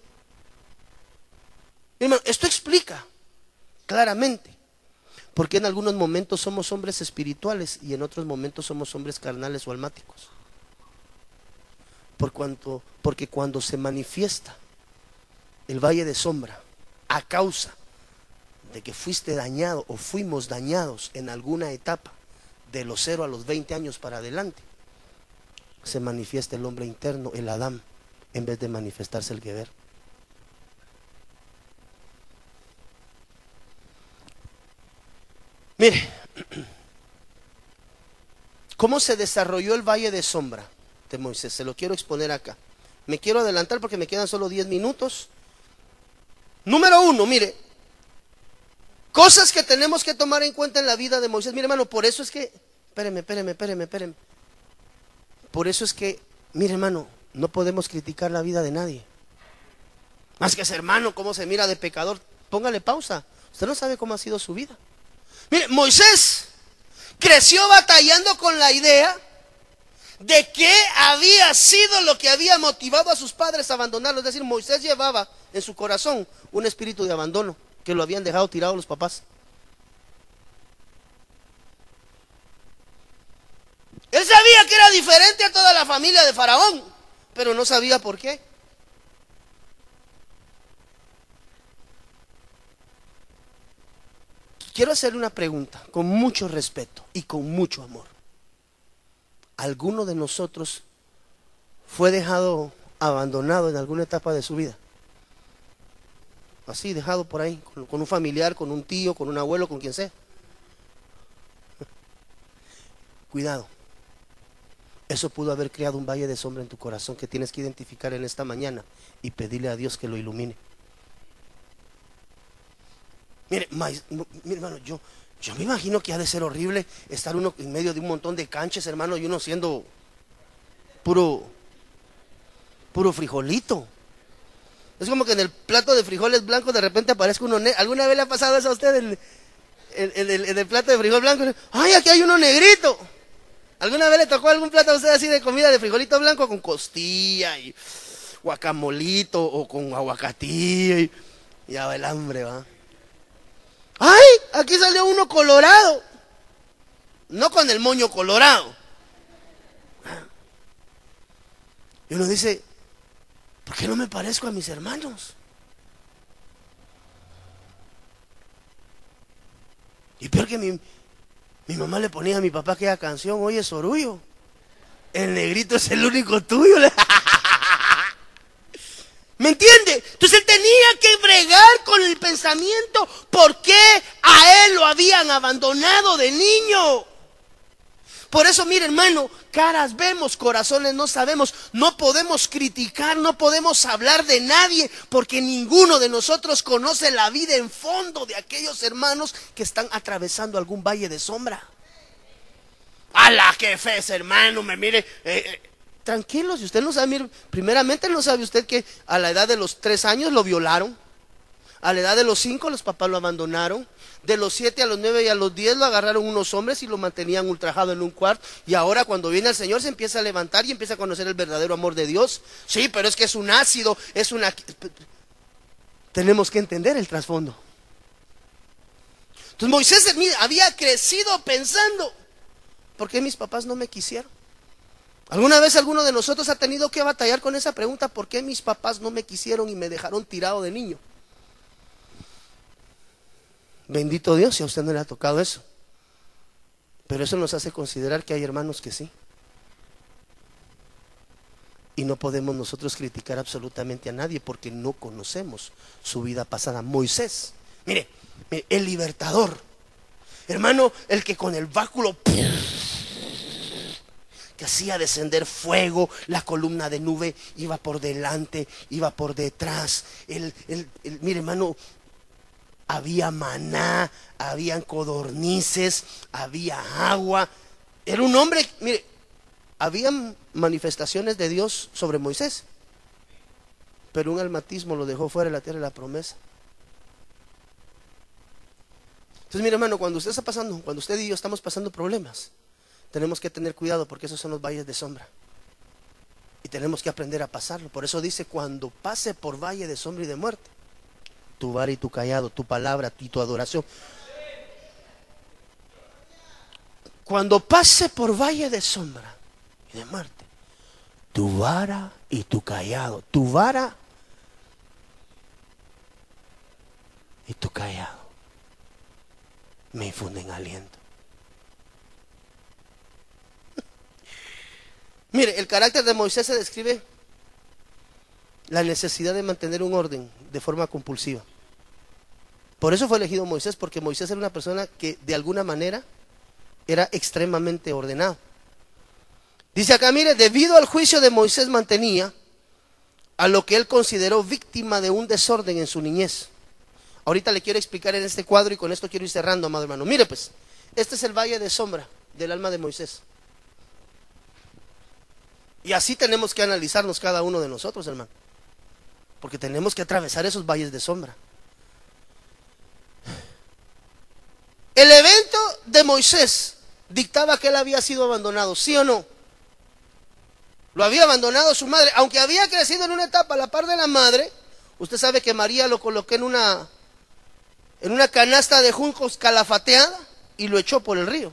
esto explica claramente porque en algunos momentos somos hombres espirituales y en otros momentos somos hombres carnales o almáticos. Por cuanto, porque cuando se manifiesta el valle de sombra a causa de que fuiste dañado o fuimos dañados en alguna etapa, de los 0 a los 20 años para adelante, se manifiesta el hombre interno, el Adán, en vez de manifestarse el Geber. Mire, ¿cómo se desarrolló el valle de sombra de Moisés? Se lo quiero exponer acá. Me quiero adelantar porque me quedan solo 10 minutos. Número uno, mire, Cosas que tenemos que tomar en cuenta en la vida de Moisés. Mire, hermano, por eso es que, espéreme, espéreme, espéreme, espéreme. Por eso es que, mire, hermano, no podemos criticar la vida de nadie. Más que ese hermano, cómo se mira de pecador. Póngale pausa. Usted no sabe cómo ha sido su vida. Mire, Moisés creció batallando con la idea de que había sido lo que había motivado a sus padres a abandonarlo. Es decir, Moisés llevaba en su corazón un espíritu de abandono que lo habían dejado tirado los papás. Él sabía que era diferente a toda la familia de Faraón, pero no sabía por qué. Quiero hacerle una pregunta con mucho respeto y con mucho amor. ¿Alguno de nosotros fue dejado abandonado en alguna etapa de su vida? así dejado por ahí, con, un familiar, con un tío, con un abuelo, con quien sea. Cuidado. Eso pudo haber creado un valle de sombra en tu corazón que tienes que identificar en esta mañana y pedirle a Dios que lo ilumine. Mire, mire hermano, yo, yo me imagino que ha de ser horrible estar uno en medio de un montón de canches, hermano, y uno siendo puro, puro frijolito. Es como que en el plato de frijoles blancos de repente aparezca uno negro. ¿Alguna vez le ha pasado eso a usted en, el, plato de frijol blanco? ¡Ay, aquí hay uno negrito! ¿Alguna vez le tocó algún plato a usted así de comida de frijolito blanco con costilla y guacamolito o con aguacatillo? Y ya va el hambre, va. ¡Ay! Aquí salió uno colorado. No con el moño colorado. Y uno dice, ¿Por qué no me parezco a mis hermanos? Y peor que mi, mi mamá le ponía a mi papá aquella canción, oye, Sorullo, el negrito es el único tuyo. ¿Me entiende? Entonces él tenía que bregar con el pensamiento por qué a él lo habían abandonado de niño. Por eso, mire hermano, caras vemos, corazones no sabemos. No podemos criticar, no podemos hablar de nadie, porque ninguno de nosotros conoce la vida en fondo de aquellos hermanos que están atravesando algún valle de sombra. A la fe hermano, me mire. Eh, eh, tranquilo, si usted no sabe, primeramente no sabe usted que a la edad de los tres años lo violaron, a la edad de los cinco los papás lo abandonaron, de los siete a los nueve y a los diez lo agarraron unos hombres y lo mantenían ultrajado en un cuarto. Y ahora cuando viene el Señor se empieza a levantar y empieza a conocer el verdadero amor de Dios. Sí, pero es que es un ácido, es una... Tenemos que entender el trasfondo. Entonces Moisés había crecido pensando, ¿por qué mis papás no me quisieron? ¿Alguna vez alguno de nosotros ha tenido que batallar con esa pregunta? ¿Por qué mis papás no me quisieron y me dejaron tirado de niño? Bendito Dios si a usted no le ha tocado eso. Pero eso nos hace considerar que hay hermanos que sí. Y no podemos nosotros criticar absolutamente a nadie porque no conocemos su vida pasada. Moisés, mire, el libertador. Hermano, el que con el báculo que hacía descender fuego, la columna de nube iba por delante, iba por detrás. El, el, mire, hermano, había maná, habían codornices, había agua. Era un hombre, mire, habían manifestaciones de Dios sobre Moisés, pero un almatismo lo dejó fuera de la tierra de la promesa. Entonces, mire hermano, cuando usted está pasando, cuando usted y yo estamos pasando problemas, tenemos que tener cuidado porque esos son los valles de sombra. Y tenemos que aprender a pasarlo. Por eso dice, cuando pase por valle de sombra y de muerte, tu vara y tu callado, tu palabra y tu adoración. Cuando pase por valle de sombra y de muerte, tu vara y tu callado, tu vara y tu callado me infunden aliento. Mire, el carácter de Moisés se describe la necesidad de mantener un orden de forma compulsiva. Por eso fue elegido Moisés, porque Moisés era una persona que de alguna manera era extremadamente ordenado. Dice acá, mire, debido al juicio de Moisés mantenía a lo que él consideró víctima de un desorden en su niñez. Ahorita le quiero explicar en este cuadro y con esto quiero ir cerrando, amado hermano. Mire pues, este es el valle de sombra del alma de Moisés. Y así tenemos que analizarnos cada uno de nosotros, hermano porque tenemos que atravesar esos valles de sombra. El evento de Moisés dictaba que él había sido abandonado, ¿sí o no? Lo había abandonado su madre, aunque había crecido en una etapa a la par de la madre. Usted sabe que María lo colocó en una en una canasta de juncos calafateada y lo echó por el río.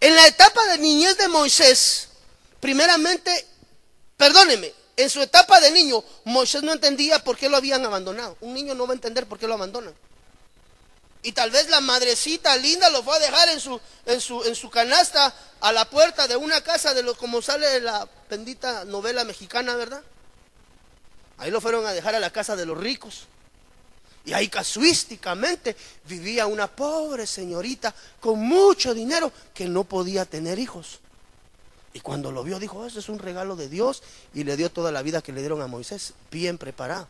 En la etapa de niñez de Moisés, primeramente Perdóneme, en su etapa de niño, Moisés no entendía por qué lo habían abandonado. Un niño no va a entender por qué lo abandonan. Y tal vez la madrecita linda lo fue a dejar en su, en su, en su canasta a la puerta de una casa de lo como sale de la bendita novela mexicana, ¿verdad? Ahí lo fueron a dejar a la casa de los ricos. Y ahí casuísticamente vivía una pobre señorita con mucho dinero que no podía tener hijos. Y cuando lo vio dijo, eso es un regalo de Dios y le dio toda la vida que le dieron a Moisés, bien preparado.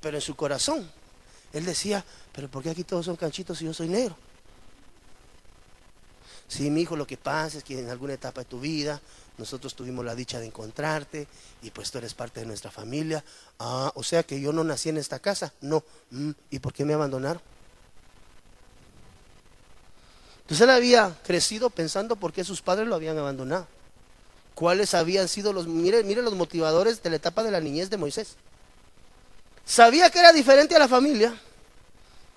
Pero en su corazón, él decía, pero ¿por qué aquí todos son canchitos y yo soy negro? Sí, mi hijo, lo que pasa es que en alguna etapa de tu vida nosotros tuvimos la dicha de encontrarte y pues tú eres parte de nuestra familia. Ah, o sea que yo no nací en esta casa. No. Mm, ¿Y por qué me abandonaron? Entonces él había crecido pensando por qué sus padres lo habían abandonado. ¿Cuáles habían sido los, mire, mire los motivadores de la etapa de la niñez de Moisés? Sabía que era diferente a la familia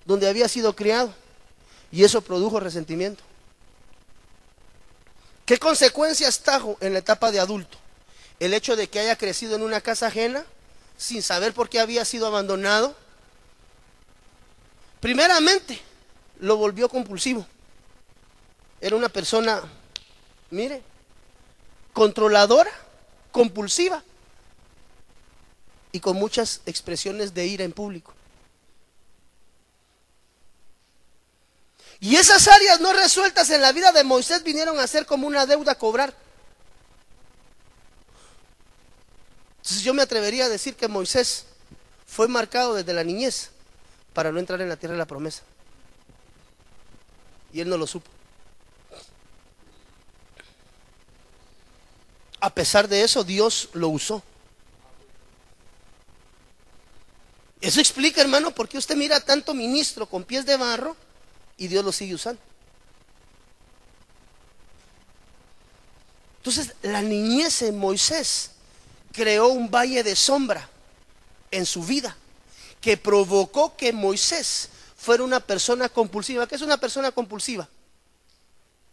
donde había sido criado y eso produjo resentimiento. ¿Qué consecuencias trajo en la etapa de adulto? El hecho de que haya crecido en una casa ajena sin saber por qué había sido abandonado. Primeramente, lo volvió compulsivo. Era una persona, mire, controladora, compulsiva y con muchas expresiones de ira en público. Y esas áreas no resueltas en la vida de Moisés vinieron a ser como una deuda a cobrar. Entonces yo me atrevería a decir que Moisés fue marcado desde la niñez para no entrar en la tierra de la promesa. Y él no lo supo. A pesar de eso, Dios lo usó. Eso explica, hermano, por qué usted mira tanto ministro con pies de barro y Dios lo sigue usando. Entonces, la niñez en Moisés creó un valle de sombra en su vida que provocó que Moisés fuera una persona compulsiva. ¿Qué es una persona compulsiva?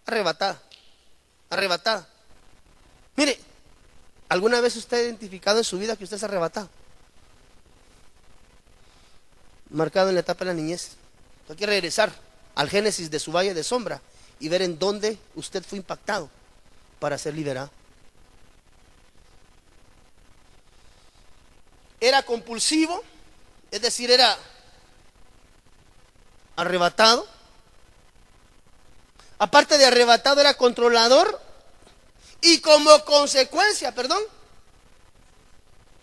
Arrebatada. Arrebatada. Mire, ¿alguna vez usted ha identificado en su vida que usted es arrebatado? Marcado en la etapa de la niñez. Hay que regresar al génesis de su valle de sombra y ver en dónde usted fue impactado para ser liberado. Era compulsivo, es decir, era arrebatado. Aparte de arrebatado, era controlador. Y como consecuencia, perdón,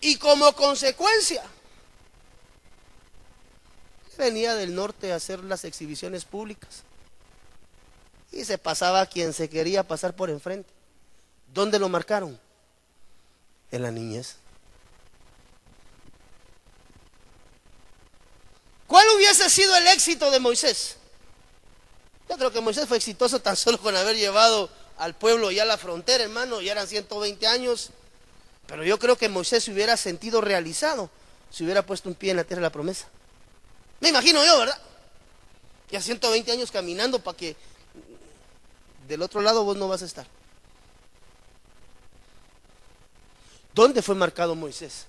y como consecuencia, venía del norte a hacer las exhibiciones públicas. Y se pasaba a quien se quería pasar por enfrente. ¿Dónde lo marcaron? En la niñez. ¿Cuál hubiese sido el éxito de Moisés? Yo creo que Moisés fue exitoso tan solo con haber llevado al pueblo ya a la frontera, hermano, ya eran 120 años. Pero yo creo que Moisés se hubiera sentido realizado si hubiera puesto un pie en la tierra de la promesa. Me imagino yo, ¿verdad? Ya 120 años caminando para que del otro lado vos no vas a estar. ¿Dónde fue marcado Moisés?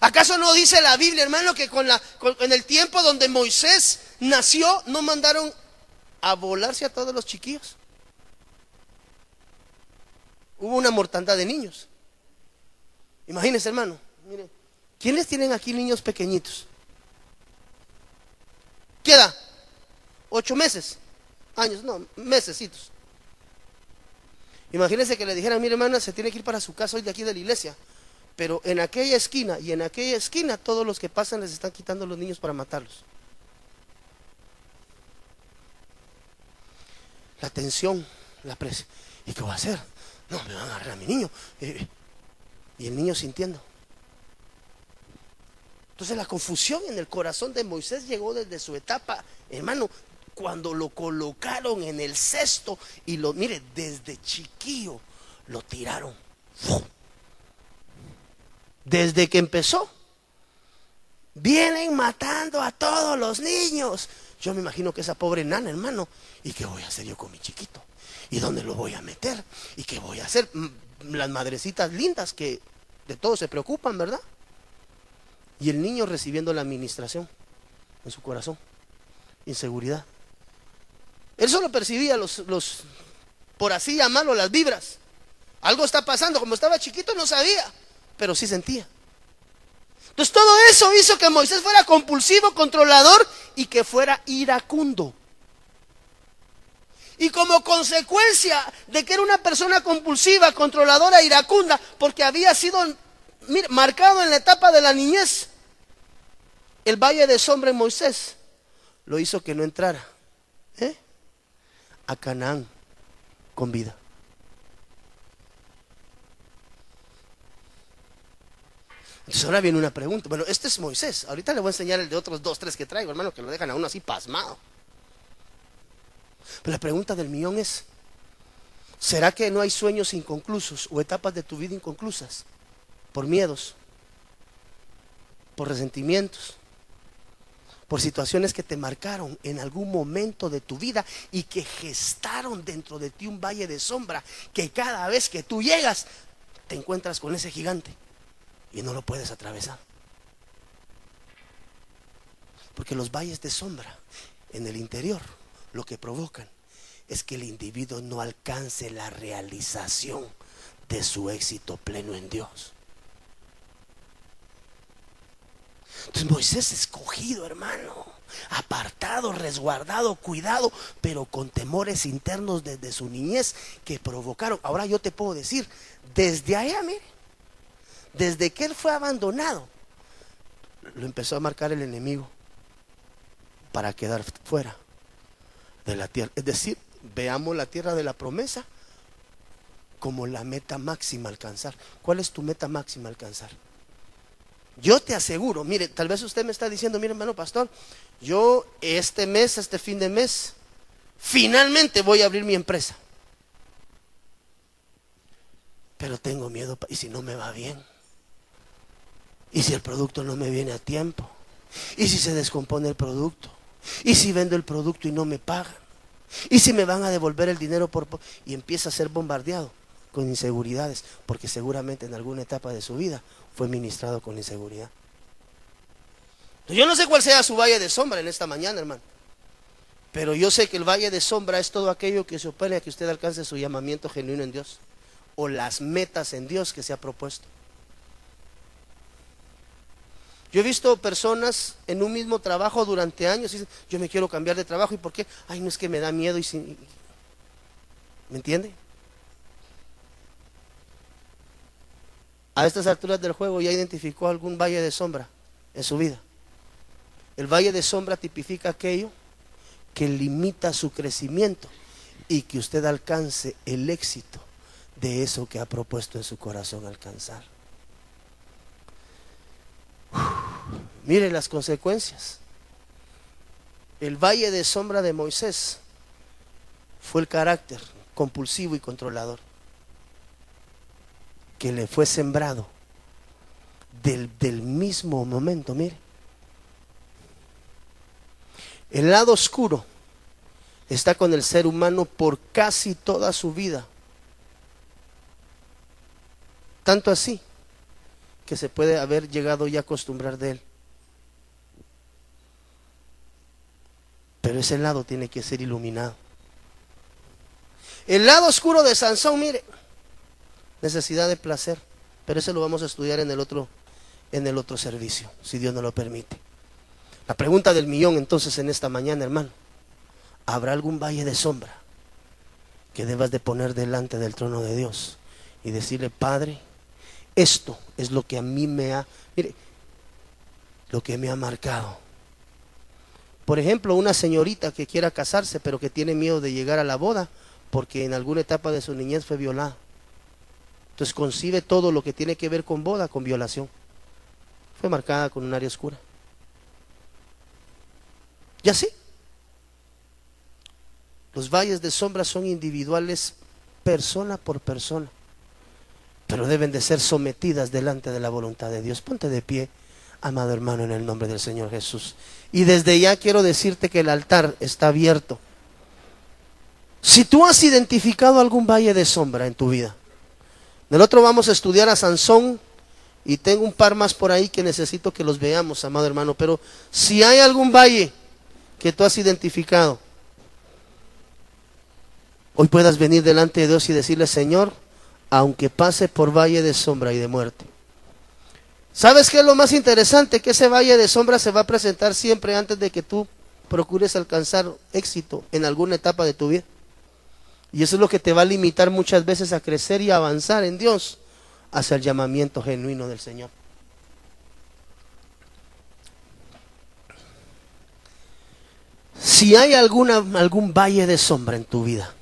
¿Acaso no dice la Biblia, hermano, que con la, en el tiempo donde Moisés nació, no mandaron a volarse a todos los chiquillos? Hubo una mortandad de niños. Imagínense, hermano. Mire, ¿quiénes tienen aquí niños pequeñitos? ¿Qué edad? ¿Ocho meses? Años, no, mesecitos. Imagínense que le dijeran, mire hermana, se tiene que ir para su casa hoy de aquí de la iglesia. Pero en aquella esquina y en aquella esquina todos los que pasan les están quitando los niños para matarlos. La tensión, la presión. ¿Y qué va a hacer? No, me van a agarrar a mi niño. Eh, y el niño sintiendo. Entonces la confusión en el corazón de Moisés llegó desde su etapa, hermano, cuando lo colocaron en el cesto y lo, mire, desde chiquillo lo tiraron. Desde que empezó, vienen matando a todos los niños. Yo me imagino que esa pobre nana, hermano, ¿y qué voy a hacer yo con mi chiquito? ¿Y dónde lo voy a meter? ¿Y qué voy a hacer? Las madrecitas lindas que de todo se preocupan, ¿verdad? Y el niño recibiendo la administración en su corazón. Inseguridad. Él solo percibía los, los, por así llamarlo, las vibras. Algo está pasando. Como estaba chiquito no sabía, pero sí sentía. Entonces todo eso hizo que Moisés fuera compulsivo, controlador y que fuera iracundo. Y como consecuencia de que era una persona compulsiva, controladora, iracunda, porque había sido marcado en la etapa de la niñez, el valle de sombra en Moisés lo hizo que no entrara. ¿Eh? a Canaán con vida. Entonces ahora viene una pregunta. Bueno, este es Moisés. Ahorita le voy a enseñar el de otros dos, tres que traigo, hermano, que lo dejan a uno así pasmado. Pero la pregunta del millón es, ¿será que no hay sueños inconclusos o etapas de tu vida inconclusas? Por miedos, por resentimientos, por situaciones que te marcaron en algún momento de tu vida y que gestaron dentro de ti un valle de sombra que cada vez que tú llegas te encuentras con ese gigante y no lo puedes atravesar. Porque los valles de sombra en el interior lo que provocan es que el individuo no alcance la realización de su éxito pleno en Dios. Entonces Moisés escogido, hermano, apartado, resguardado, cuidado, pero con temores internos desde su niñez que provocaron. Ahora yo te puedo decir, desde allá, mire, desde que él fue abandonado, lo empezó a marcar el enemigo para quedar fuera de la tierra. Es decir, veamos la tierra de la promesa como la meta máxima alcanzar. ¿Cuál es tu meta máxima alcanzar? Yo te aseguro, mire, tal vez usted me está diciendo, mire hermano pastor, yo este mes, este fin de mes, finalmente voy a abrir mi empresa. Pero tengo miedo, ¿y si no me va bien? ¿Y si el producto no me viene a tiempo? ¿Y si se descompone el producto? ¿Y si vendo el producto y no me pagan? ¿Y si me van a devolver el dinero por... y empieza a ser bombardeado con inseguridades? Porque seguramente en alguna etapa de su vida fue ministrado con inseguridad. Yo no sé cuál sea su valle de sombra en esta mañana, hermano. Pero yo sé que el valle de sombra es todo aquello que se opone a que usted alcance su llamamiento genuino en Dios o las metas en Dios que se ha propuesto. Yo he visto personas en un mismo trabajo durante años y dicen, yo me quiero cambiar de trabajo. ¿Y por qué? Ay, no es que me da miedo y sin... ¿Me entiende? A estas alturas del juego ya identificó algún valle de sombra en su vida. El valle de sombra tipifica aquello que limita su crecimiento y que usted alcance el éxito de eso que ha propuesto en su corazón alcanzar. Mire las consecuencias. El valle de sombra de Moisés fue el carácter compulsivo y controlador que le fue sembrado del, del mismo momento, mire. El lado oscuro está con el ser humano por casi toda su vida. Tanto así que se puede haber llegado ya a acostumbrar de él. Pero ese lado tiene que ser iluminado. El lado oscuro de Sansón, mire, necesidad de placer, pero ese lo vamos a estudiar en el otro en el otro servicio, si Dios nos lo permite. La pregunta del millón entonces en esta mañana, hermano, ¿habrá algún valle de sombra que debas de poner delante del trono de Dios y decirle, Padre, esto es lo que a mí me ha, mire, lo que me ha marcado. Por ejemplo, una señorita que quiera casarse pero que tiene miedo de llegar a la boda porque en alguna etapa de su niñez fue violada. Entonces concibe todo lo que tiene que ver con boda, con violación. Fue marcada con un área oscura. Y así. Los valles de sombra son individuales persona por persona pero deben de ser sometidas delante de la voluntad de Dios. Ponte de pie, amado hermano, en el nombre del Señor Jesús. Y desde ya quiero decirte que el altar está abierto. Si tú has identificado algún valle de sombra en tu vida, del otro vamos a estudiar a Sansón y tengo un par más por ahí que necesito que los veamos, amado hermano, pero si hay algún valle que tú has identificado, hoy puedas venir delante de Dios y decirle, Señor, aunque pase por valle de sombra y de muerte. ¿Sabes qué es lo más interesante? Que ese valle de sombra se va a presentar siempre antes de que tú procures alcanzar éxito en alguna etapa de tu vida. Y eso es lo que te va a limitar muchas veces a crecer y avanzar en Dios hacia el llamamiento genuino del Señor. Si hay alguna, algún valle de sombra en tu vida,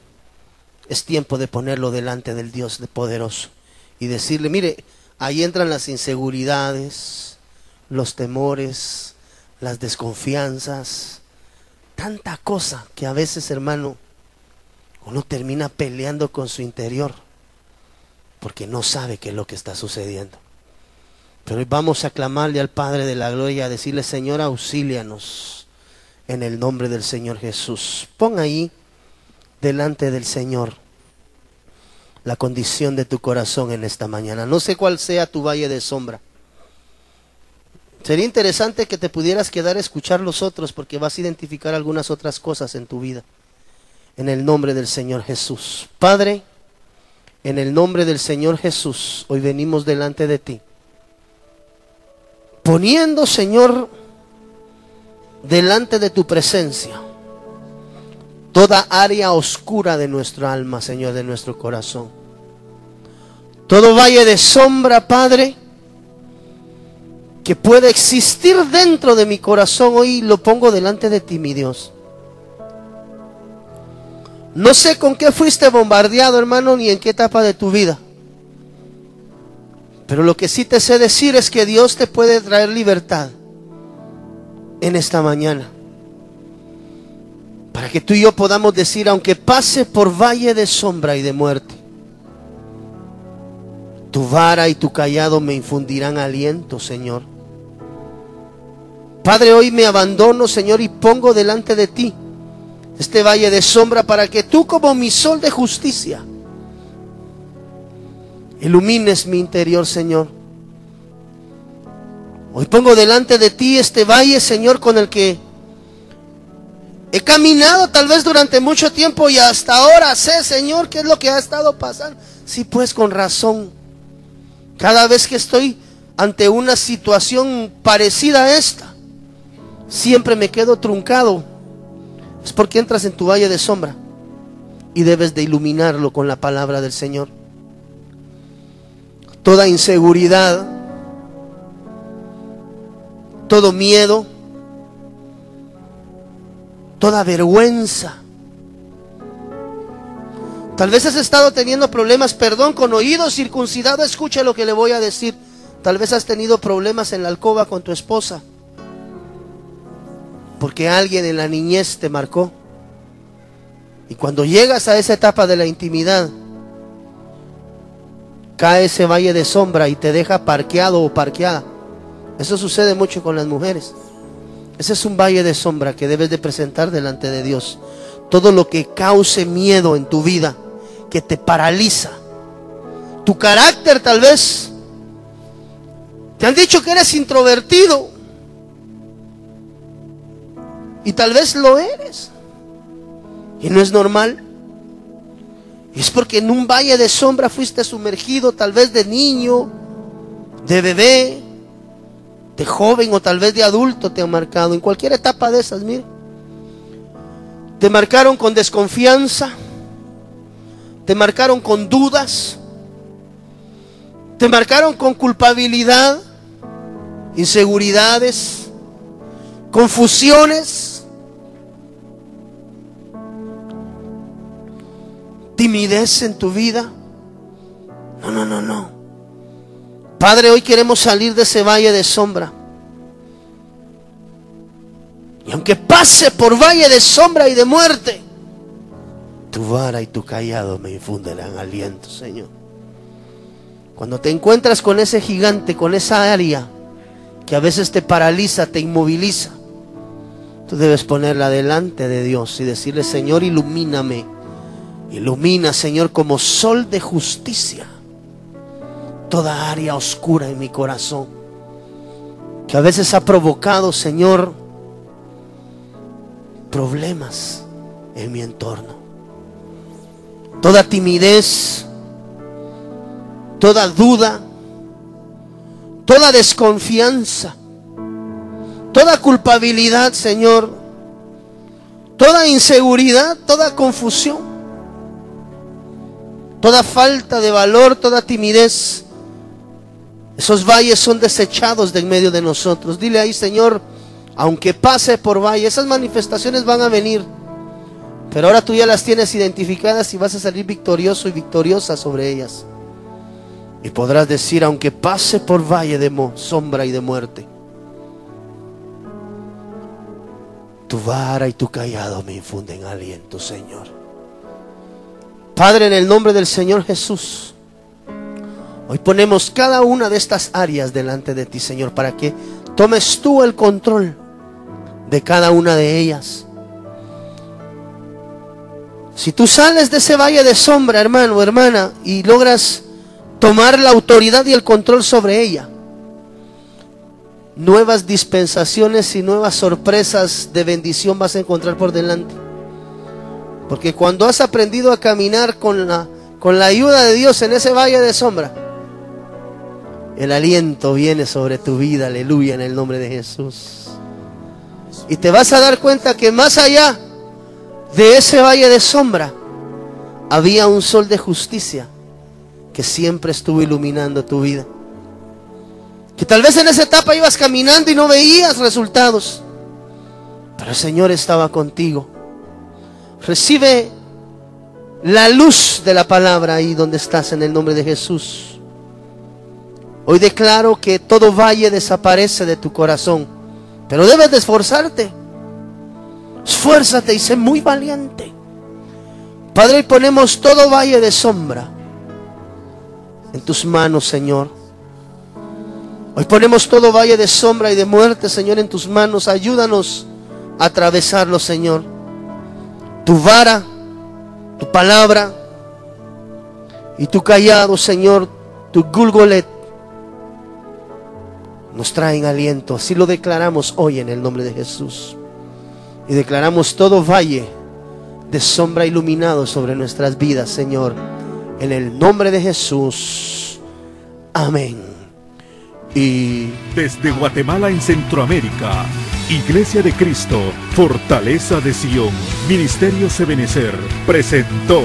es tiempo de ponerlo delante del Dios de poderoso y decirle, mire, ahí entran las inseguridades, los temores, las desconfianzas, tanta cosa que a veces, hermano, uno termina peleando con su interior porque no sabe qué es lo que está sucediendo. Pero hoy vamos a clamarle al Padre de la Gloria, a decirle, Señor, auxílianos en el nombre del Señor Jesús. Pon ahí delante del Señor la condición de tu corazón en esta mañana. No sé cuál sea tu valle de sombra. Sería interesante que te pudieras quedar a escuchar los otros porque vas a identificar algunas otras cosas en tu vida. En el nombre del Señor Jesús. Padre, en el nombre del Señor Jesús, hoy venimos delante de ti. Poniendo, Señor, delante de tu presencia toda área oscura de nuestra alma, Señor, de nuestro corazón. Todo valle de sombra, Padre, que puede existir dentro de mi corazón, hoy lo pongo delante de ti, mi Dios. No sé con qué fuiste bombardeado, hermano, ni en qué etapa de tu vida. Pero lo que sí te sé decir es que Dios te puede traer libertad en esta mañana. Para que tú y yo podamos decir, aunque pase por valle de sombra y de muerte, tu vara y tu callado me infundirán aliento, Señor. Padre, hoy me abandono, Señor, y pongo delante de ti este valle de sombra para que tú como mi sol de justicia ilumines mi interior, Señor. Hoy pongo delante de ti este valle, Señor, con el que he caminado tal vez durante mucho tiempo y hasta ahora sé, Señor, qué es lo que ha estado pasando. Sí, pues con razón. Cada vez que estoy ante una situación parecida a esta, siempre me quedo truncado. Es porque entras en tu valle de sombra y debes de iluminarlo con la palabra del Señor toda inseguridad, todo miedo, toda vergüenza. Tal vez has estado teniendo problemas, perdón, con oído circuncidado, escucha lo que le voy a decir. Tal vez has tenido problemas en la alcoba con tu esposa, porque alguien en la niñez te marcó. Y cuando llegas a esa etapa de la intimidad, cae ese valle de sombra y te deja parqueado o parqueada. Eso sucede mucho con las mujeres. Ese es un valle de sombra que debes de presentar delante de Dios. Todo lo que cause miedo en tu vida, que te paraliza. Tu carácter tal vez. Te han dicho que eres introvertido. Y tal vez lo eres. Y no es normal. Es porque en un valle de sombra fuiste sumergido, tal vez de niño, de bebé, de joven o tal vez de adulto te han marcado. En cualquier etapa de esas, mire. Te marcaron con desconfianza, te marcaron con dudas, te marcaron con culpabilidad, inseguridades, confusiones timidez en tu vida. No, no, no, no. Padre, hoy queremos salir de ese valle de sombra. Y aunque pase por valle de sombra y de muerte, tu vara y tu callado me infundirán aliento, Señor. Cuando te encuentras con ese gigante, con esa área que a veces te paraliza, te inmoviliza, tú debes ponerla delante de Dios y decirle, Señor, ilumíname Ilumina, Señor, como sol de justicia toda área oscura en mi corazón que a veces ha provocado, Señor, problemas en mi entorno. Toda timidez, toda duda, toda desconfianza, toda culpabilidad, Señor, toda inseguridad, toda confusión toda falta de valor, toda timidez, esos valles son desechados de en medio de nosotros. Dile ahí, Señor, aunque pase por valle, esas manifestaciones van a venir. Pero ahora tú ya las tienes identificadas y vas a salir victorioso y victoriosa sobre ellas. Y podrás decir, aunque pase por valle de sombra y de muerte, tu vara y tu callado me infunden aliento, Señor. Padre, en el nombre del Señor Jesús, hoy ponemos cada una de estas áreas delante de ti, Señor, para que tomes tú el control de cada una de ellas. Si tú sales de ese valle de sombra, hermano, hermana, y logras tomar la autoridad y el control sobre ella, nuevas dispensaciones y nuevas sorpresas de bendición vas a encontrar por delante. Porque cuando has aprendido a caminar con la, con la ayuda de Dios en ese valle de sombra, el aliento viene sobre tu vida, aleluya, en el nombre de Jesús. Y te vas a dar cuenta que más allá de ese valle de sombra, había un sol de justicia que siempre estuvo iluminando tu vida. Que tal vez en esa etapa ibas caminando y no veías resultados, pero el Señor estaba contigo. Recibe la luz de la palabra ahí donde estás en el nombre de Jesús. Hoy declaro que todo valle desaparece de tu corazón, pero debes de esforzarte. Esfuérzate y sé muy valiente. Padre, hoy ponemos todo valle de sombra en tus manos, Señor. Hoy ponemos todo valle de sombra y de muerte, Señor, en tus manos. Ayúdanos a atravesarlo, Señor. Tu vara, tu palabra y tu callado, Señor, tu gulgolet, nos traen aliento. Así lo declaramos hoy en el nombre de Jesús. Y declaramos todo valle de sombra iluminado sobre nuestras vidas, Señor. En el nombre de Jesús. Amén. Y desde Guatemala en Centroamérica, Iglesia de Cristo, Fortaleza de Sion, Ministerio Sebenecer, presentó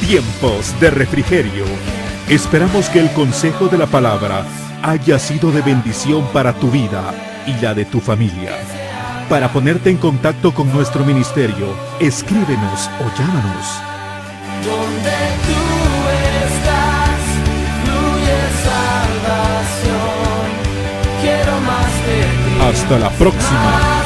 Tiempos de Refrigerio. Esperamos que el consejo de la palabra haya sido de bendición para tu vida y la de tu familia. Para ponerte en contacto con nuestro ministerio, escríbenos o llámanos. Donde tú estás, fluye salvación. Quiero más de ti. Hasta la próxima.